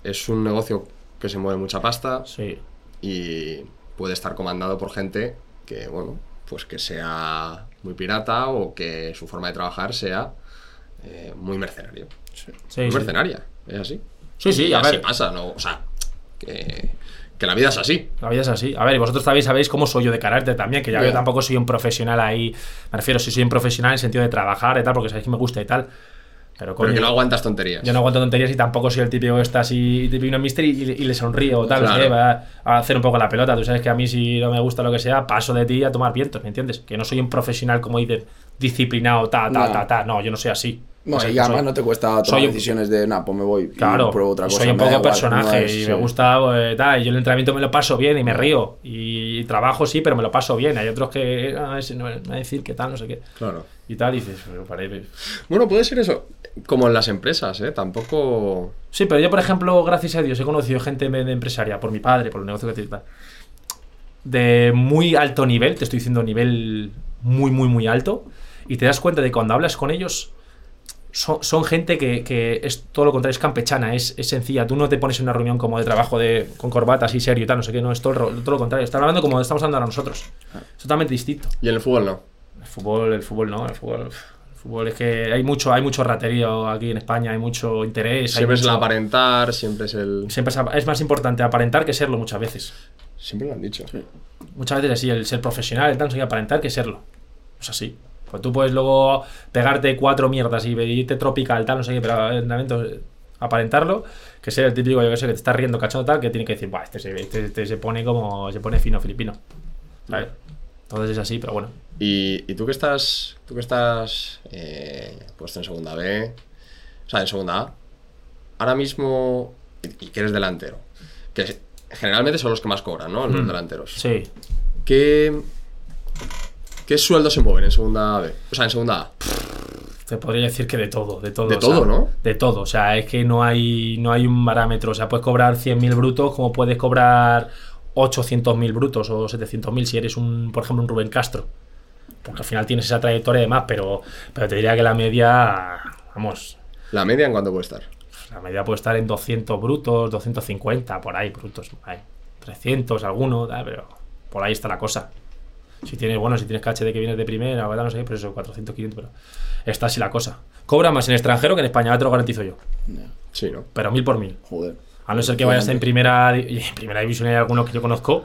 es un negocio que se mueve mucha pasta Sí, y puede estar comandado por gente que, bueno, pues que sea muy pirata o que su forma de trabajar sea eh, muy mercenario. sí, muy sí. mercenaria, es así. Sí, sí, Y a así ver. pasa, ¿no? O sea, que, que la vida es así. La vida es así. A ver, y vosotros también sabéis cómo soy yo de carácter también, que ya Ya. yo tampoco soy un profesional ahí. Me refiero, si soy un profesional en el sentido de trabajar y tal, porque sabéis que me gusta y tal. Pero, coño, Pero que no aguantas tonterías. Yo no aguanto tonterías y tampoco soy el típico que está así, un mister y, y le sonrío o tal, Claro. va a hacer un poco la pelota. Tú sabes que a mí si no me gusta lo que sea, paso de ti a tomar vientos, ¿me entiendes? Que no soy un profesional como dices, disciplinado, ta, ta, No. ta, ta. No, yo no soy así. No, y además soy- no te cuesta tomar un- decisiones de, nah, pues me voy Claro, y pruebo otra cosa. soy un poco igual, personaje no es- y sí. me gusta eh, tal, y yo el entrenamiento me lo paso bien y me río y trabajo sí, pero me lo paso bien. Hay otros que ah, ese no me va a decir que tal, no sé qué. Claro. Y tal, y dices, pero parece. Bueno, puede ser eso. Como en las empresas, ¿eh? Tampoco. Sí, pero yo, por ejemplo, gracias a Dios, he conocido gente de empresaria, por mi padre, por el negocio que tiene tal, de muy alto nivel, te estoy diciendo nivel muy, muy, muy alto, y te das cuenta de que cuando hablas con ellos, son, son gente que, que es todo lo contrario, es campechana, es, es sencilla. Tú no te pones en una reunión como de trabajo de, con corbata así serio y tal, no sé qué, no, es todo, lo- todo lo contrario. Están hablando como estamos hablando ahora nosotros. Es totalmente distinto. Y en el fútbol no. El fútbol, el fútbol no, el fútbol, el fútbol es que hay mucho, hay mucho raterío aquí en España, hay mucho interés. hay Siempre es el aparentar, siempre es el. Siempre es, es más importante aparentar que serlo muchas veces. Siempre lo han dicho. Muchas veces así, el ser profesional, el sé qué, aparentar que serlo. Es así. Pues tú puedes luego pegarte cuatro mierdas y irte tropical, tal, no sé qué, pero aparentarlo, que ser el típico, yo que sé, que te está riendo cachondo tal, que tiene que decir, Buah, este, se, este- este se pone como, se pone fino filipino. ¿Sabes? Entonces es así, pero bueno. Y, y tú que estás. Tú que estás. eh, puesto en segunda B. O sea, en segunda A. Ahora mismo. Y, y que eres delantero. Que generalmente son los que más cobran, ¿no? Los Mm. delanteros. Sí. ¿Qué. ¿Qué sueldos se mueven en segunda B? O sea, en segunda A. Te podría decir que de todo, de todo. De todo, sea, ¿no? De todo, o sea, es que no hay, no hay un parámetro. O sea, puedes cobrar 100.000 brutos como puedes cobrar 800.000 brutos o 700.000 si eres, un, por ejemplo, un Rubén Castro. Porque al final tienes esa trayectoria y demás, pero, pero te diría que la media, vamos, La media en cuánto puede estar. la media puede estar en 200 brutos, 250, por ahí, brutos. Hay 300, algunos, tal, pero por ahí está la cosa. Si tienes, bueno, si tienes caché de que vienes de primera, ¿verdad? No sé, pero eso, 400, 500, pero está así la cosa. Cobra más en extranjero que en España, te lo garantizo yo. Sí, ¿no? Pero mil por mil. Joder. A no ser que vayas en primera, en primera división hay algunos que yo conozco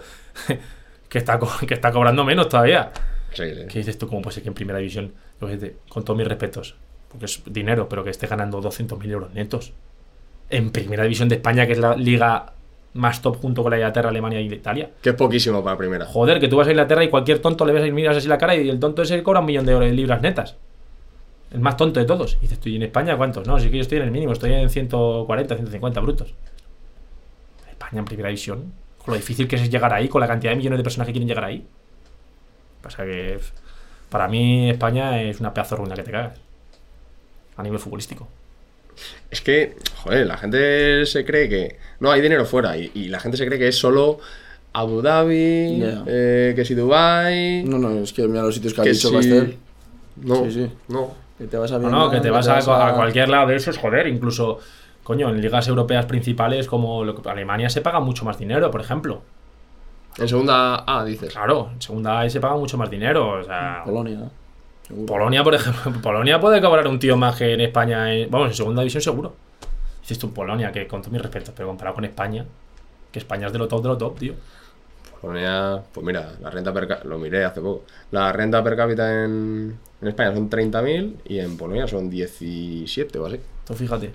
que está, co- que está cobrando menos todavía. Sí, sí. ¿Qué dices tú? ¿Cómo puede ser que en primera división, con todos mis respetos, porque es dinero, pero que esté ganando 200.000 euros netos? En primera división de España, que es la liga más top junto con la Inglaterra, Alemania y Italia. Que es poquísimo para primera. Joder, que tú vas a Inglaterra y cualquier tonto le ves miras así la cara y el tonto ese cobra un millón de euros de libras netas. El más tonto de todos. Y dices, ¿tú y en España cuántos? No, sí que yo estoy en el mínimo, estoy en 140, 150 brutos. España en primera división. Con lo difícil que es llegar ahí, con la cantidad de millones de personas que quieren llegar ahí. Pasa que para mí España es una pedazo de ruina que te cagas. A nivel futbolístico. Es que, joder, la gente se cree que. No, hay dinero fuera. Y, y la gente se cree que es solo Abu Dhabi, Ya. eh, que si Dubai. No, no, es que mira los sitios que ha dicho si- Castel. No, Sí, sí. no. Que te vas a No, Vietnam, no, que te vas a, vas a cualquier lado de esos, joder, incluso, coño, en ligas europeas principales como lo que- Alemania se paga mucho más dinero, por ejemplo. En segunda A, dices. Claro, en segunda A se paga mucho más dinero, o sea... Polonia. ¿no? Seguro. Polonia, por ejemplo, Polonia puede cobrar un tío más que en España, en- vamos, en segunda división seguro. Dices tú Polonia, que con todos mis respetos, pero comparado con España, que España es de lo top de lo top, tío. Polonia, pues mira, la renta per cápita, lo miré hace poco. La renta per cápita en, en España son 30.000 y en Polonia son 17 o así. Tú fíjate.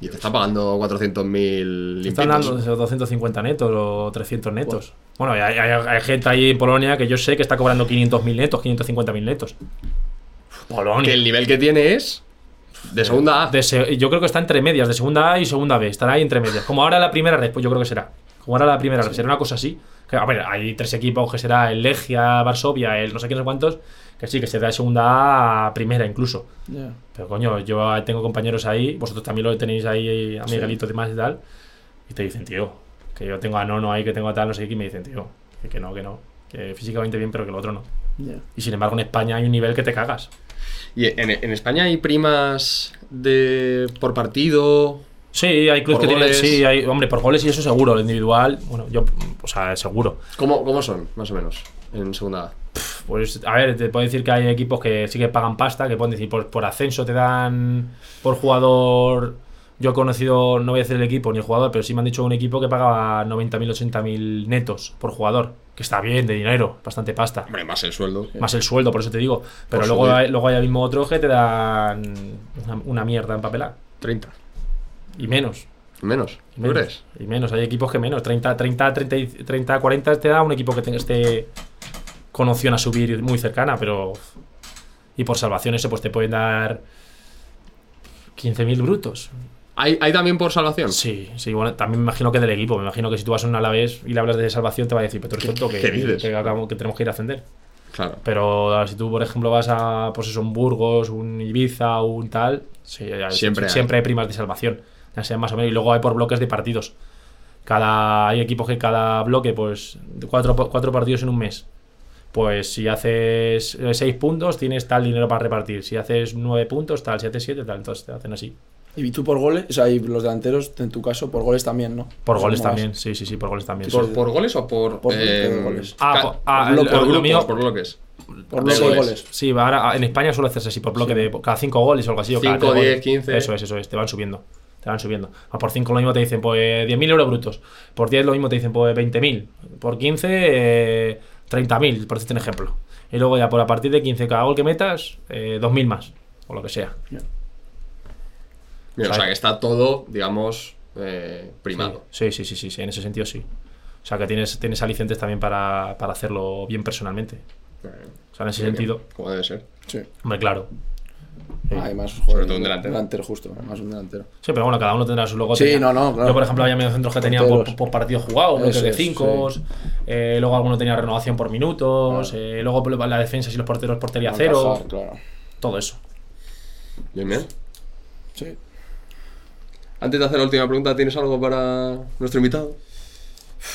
Y te está pagando 400.000 Te Están dando limpitos. esos 250 netos o 300 netos. Bueno, hay, hay- hay gente ahí en Polonia que yo sé que está cobrando 500.000 netos, 550.000 netos. Polonia. Que el nivel que tiene es de segunda A. De se- yo creo que está entre medias, de segunda A y segunda B. Estará ahí entre medias. Como ahora la primera red, pues yo creo que será. Como ahora la primera red, será una cosa así. Que, a ver, hay tres equipos que será el Legia, Varsovia, el no sé no sé cuántos. Que sí, que será de segunda A a primera incluso. Pero coño, yo tengo compañeros ahí, vosotros también lo tenéis ahí, a Miguelito y demás y tal. Y te dicen, tío, que yo tengo a Nono ahí, que tengo a tal, no sé qué, y me dicen, tío, que, que no, que no. Que físicamente bien, pero que el otro no. Y sin embargo, en España hay un nivel que te cagas. Y en, en España hay primas de por partido. Sí, hay clubes Por que tienen. Sí, hay, hombre, por goles y eso seguro. El individual, bueno, yo, o sea, seguro. ¿Cómo, cómo son, más o menos, en segunda? Pues, a ver, te puedo decir que hay equipos que sí que pagan pasta, que pueden decir por, por ascenso te dan por jugador. Yo he conocido, no voy a decir el equipo ni el jugador, pero sí me han dicho un equipo que pagaba 90.000, 80.000 netos por jugador, que está bien de dinero, bastante pasta. Hombre, más el sueldo. Más el sueldo, por eso te digo. Pero Por luego subir. hay, luego hay mismo otros que te dan una, una mierda en papelada. 30. Y menos. Menos. Y ¿No menos, crees? Y menos, hay equipos que menos. 30, 30, 30, y- 30 40 te da un equipo que este con opción a subir muy cercana, pero. Y por salvación, eso pues te pueden dar 15.000 brutos. ¿Hay, ¿Hay también por salvación? Sí, sí, bueno, también me imagino que del equipo. Me imagino que si tú vas a un Alavés y le hablas de salvación, te va a decir, pero tú eres tonto, que, qué dices? que acabamos- que tenemos que ir a ascender. Claro. Pero si tú, por ejemplo, vas a pues eso, un Burgos, un Ibiza, un tal, sí, Siempre hay. siempre hay primas de salvación. Ya sean más o menos. Y luego hay por bloques de partidos. Cada, hay equipos que cada bloque, pues, cuatro, cuatro partidos en un mes. Pues si haces eh, seis puntos, tienes tal dinero para repartir. Si haces nueve puntos, tal. Si haces siete, tal. Entonces te hacen así. Y tú por goles, o sea, y los delanteros, en tu caso, por goles también, ¿no? Por Son goles más- también. Sí, sí, sí, por goles también. ¿Por, sí. por goles o por, Por eh, de goles. Ah, por- ah, por, lo- por lo grupos, mío- por bloques? Por De bloque de goles. Sí, va ahora, en España suele hacerse así, por bloque de cada 5 goles o algo así. o cada 5, tres 10, goles. 15. Eso es, eso es, te van subiendo. Te van subiendo. Ah, por 5 lo mismo te dicen, pues 10.000 euros brutos. Por 10 lo mismo te dicen, pues 20.000. Por 15, eh, 30.000, por decirte un ejemplo. Y luego ya por a partir de 15, cada gol que metas, eh, 2.000 más. O lo que sea. Mira, O o sea, que está todo, digamos, eh, primado. Sí, sí, sí, sí, sí, en ese sentido sí. O sea que tienes, tienes alicientes también para, para hacerlo bien personalmente. Eh, O sea, en ese sentido, Como debe ser. Sí. hombre, claro. Además, Sobre joder, todo un delantero. delantero justo, más un delantero. Sí, pero bueno, cada uno tendrá su logo. Sí, Tenía- no, no, claro. Yo, por ejemplo, había mediocentros que tenían por, por partido jugado, bloques Eso de 5, sí. luego alguno tenía renovación por minutos, Claro. eh, luego la defensa y los porteros portería cero, claro. todo eso. Bien, bien. Sí. Antes de hacer la última pregunta, ¿tienes algo para nuestro invitado?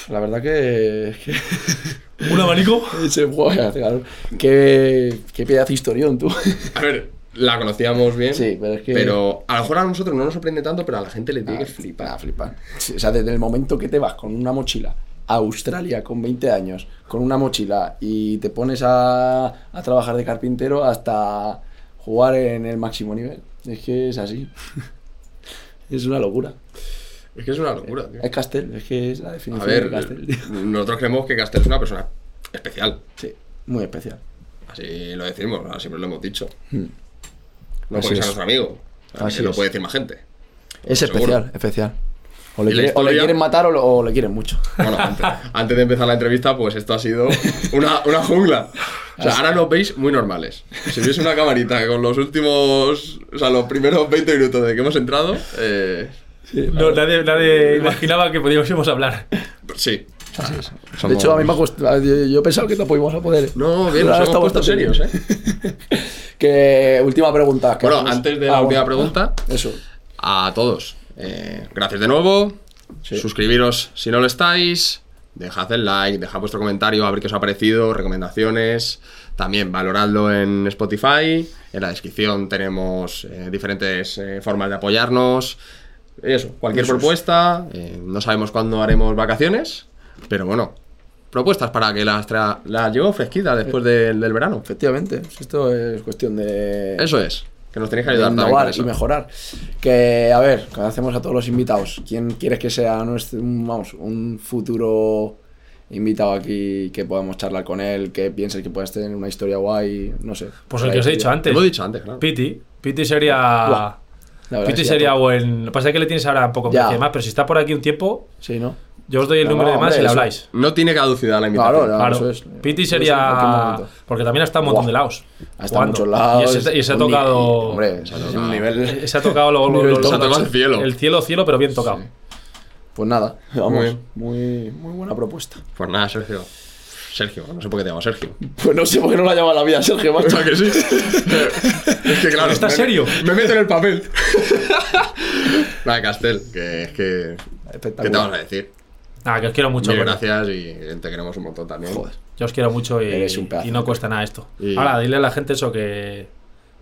La verdad que. que ¿Un abanico? se juega, claro. Qué, qué pedazo historión, tú. A ver, la conocíamos bien. Sí, pero es que- Pero a lo mejor a nosotros no nos sorprende tanto, pero a la gente le tiene que Ah, flipar. ah, flipar. Sí, o sea, desde el momento que te vas con una mochila a Australia con 20 años, con una mochila y te pones a, a trabajar de carpintero hasta jugar en el máximo nivel. Es que es así. Es una locura. Es que es una locura, tío. Es Castel, es que es la A definición ver, de Castel. nosotros creemos que Castel es una persona especial. Sí, muy especial. Así lo decimos, siempre lo hemos dicho. Hmm. No Así porque sea es. nuestro amigo. Así lo puede decir más gente. Es Seguro. especial, especial. O le, quiere- o quieren matar o, lo- o le quieren mucho. Bueno, antes, antes de empezar la entrevista, pues esto ha sido una, una jungla. O sea, ahora nos veis muy normales. Si hubiese una camarita con los últimos. O sea, los primeros 20 minutos de que hemos entrado. Eh, No, nadie, nadie imaginaba que podíamos hablar. sí. De hecho, a mí me ha costado. Yo, yo pensaba que tampoco íbamos a poder. No, bien, nos ahora hemos estamos puesto serios. ¿eh? Que última pregunta. que Bueno, hacemos- antes de la Ah, última bueno, pregunta, Eso. a todos. Eh, gracias de nuevo. Sí. Suscribiros si no lo estáis. dejad el like, dejad vuestro comentario, a ver qué os ha parecido, recomendaciones. También valoradlo en Spotify. En la descripción tenemos eh, diferentes eh, formas de apoyarnos. Eso, cualquier Eso propuesta. no sabemos cuándo haremos vacaciones, pero bueno, propuestas para que las, las llevo fresquitas después del- del verano. Efectivamente, esto es cuestión de. Eso es, que nos tenéis que ayudar innovar y mejorar. Que, a ver, cuando hacemos a todos los invitados, ¿quién quieres que sea nuestro, un- vamos, un futuro invitado aquí que podamos charlar con él, que pienses que puedas tener una historia guay, no sé. Pues el que os he dicho Lo antes. hemos dicho antes, claro. Piti. Piti sería. Piti sería buen. Lo que pasa es que le tienes ahora un poco más, pero si está por aquí un tiempo, Sí, ¿no? Yo os doy el No, número de más hombre, y le habláis. No tiene caducidad la invitación. Claro, Claro, eso es. Piti sería. Porque también ha estado un montón de lados. Ha estado muchos lados. Y ese, y ese ha tocado. Hombre, es un nivel. Ese ha tocado lo, lo- nivel lo- top. Se ha tocado el cielo. El cielo, cielo, pero bien tocado. Pues nada, vamos, muy, muy buena propuesta. Pues nada, Sergio. Sergio, no sé por qué te llamo Sergio. Pues no sé por qué no la llama la vida Sergio, macho. que sí? es que claro. ¿Estás me- serio? Me meto en el papel. Nada, Castel, que es que. ¿Qué te vamos a decir? Nada, que os quiero mucho. Mil gracias y te queremos un montón también. Joder. Yo os quiero mucho y, Eres un pedazo. y no cuesta nada esto. Y- Ahora, dile a la gente eso que.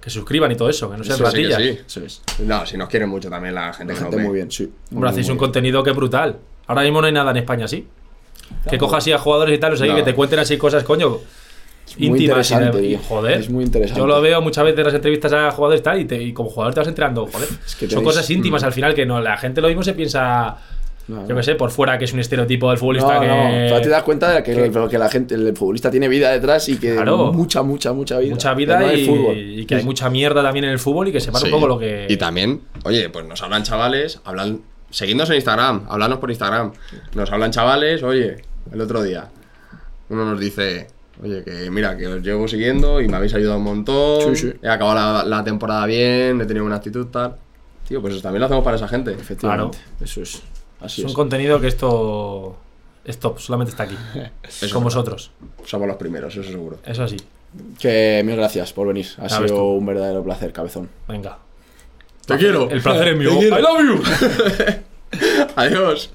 Que suscriban y todo eso, que no sean Eso sí que ratillas. sí. Eso es. No, si nos quieren mucho también la gente La que gente nos ve. muy bien, sí. Hombre, hacéis un contenido que es brutal. Ahora mismo no hay nada en España así. Que cojas así a jugadores y tal, o sea, No. que te cuenten así cosas, coño. muy íntimas interesante, y, joder. Es muy interesante. Yo lo veo muchas veces en las entrevistas a jugadores y tal, y, te- y como jugador te vas enterando, joder. Es que Son cosas íntimas al final que no, la gente lo mismo se piensa, No, yo qué sé, por fuera que es un estereotipo del futbolista No, que. no, te das cuenta de que, que- que la gente, el futbolista tiene vida detrás y que Claro. mucha, mucha, mucha vida. Mucha vida no y, fútbol. y que hay mucha mierda también en el fútbol y que sepan Sí. un poco lo que. Y también, oye, pues nos hablan chavales, hablan. Seguidnos en Instagram, hablanos por Instagram. Nos hablan chavales, oye, el otro día. Uno nos dice, oye, que mira, que os llevo siguiendo y me habéis ayudado un montón. Sí, sí. He acabado la, la temporada bien, he tenido buena actitud, tal. Tío, pues también lo hacemos para esa gente. Efectivamente. Eso es. Así es un es. contenido que esto. Es top, solamente está aquí. Eso con vosotros. Somos los primeros, eso seguro. Eso sí. Que mil gracias por venir. Ha sido tú. un verdadero placer, cabezón. Venga. Te quiero. El placer es mío. Te quiero. I love you. Adiós.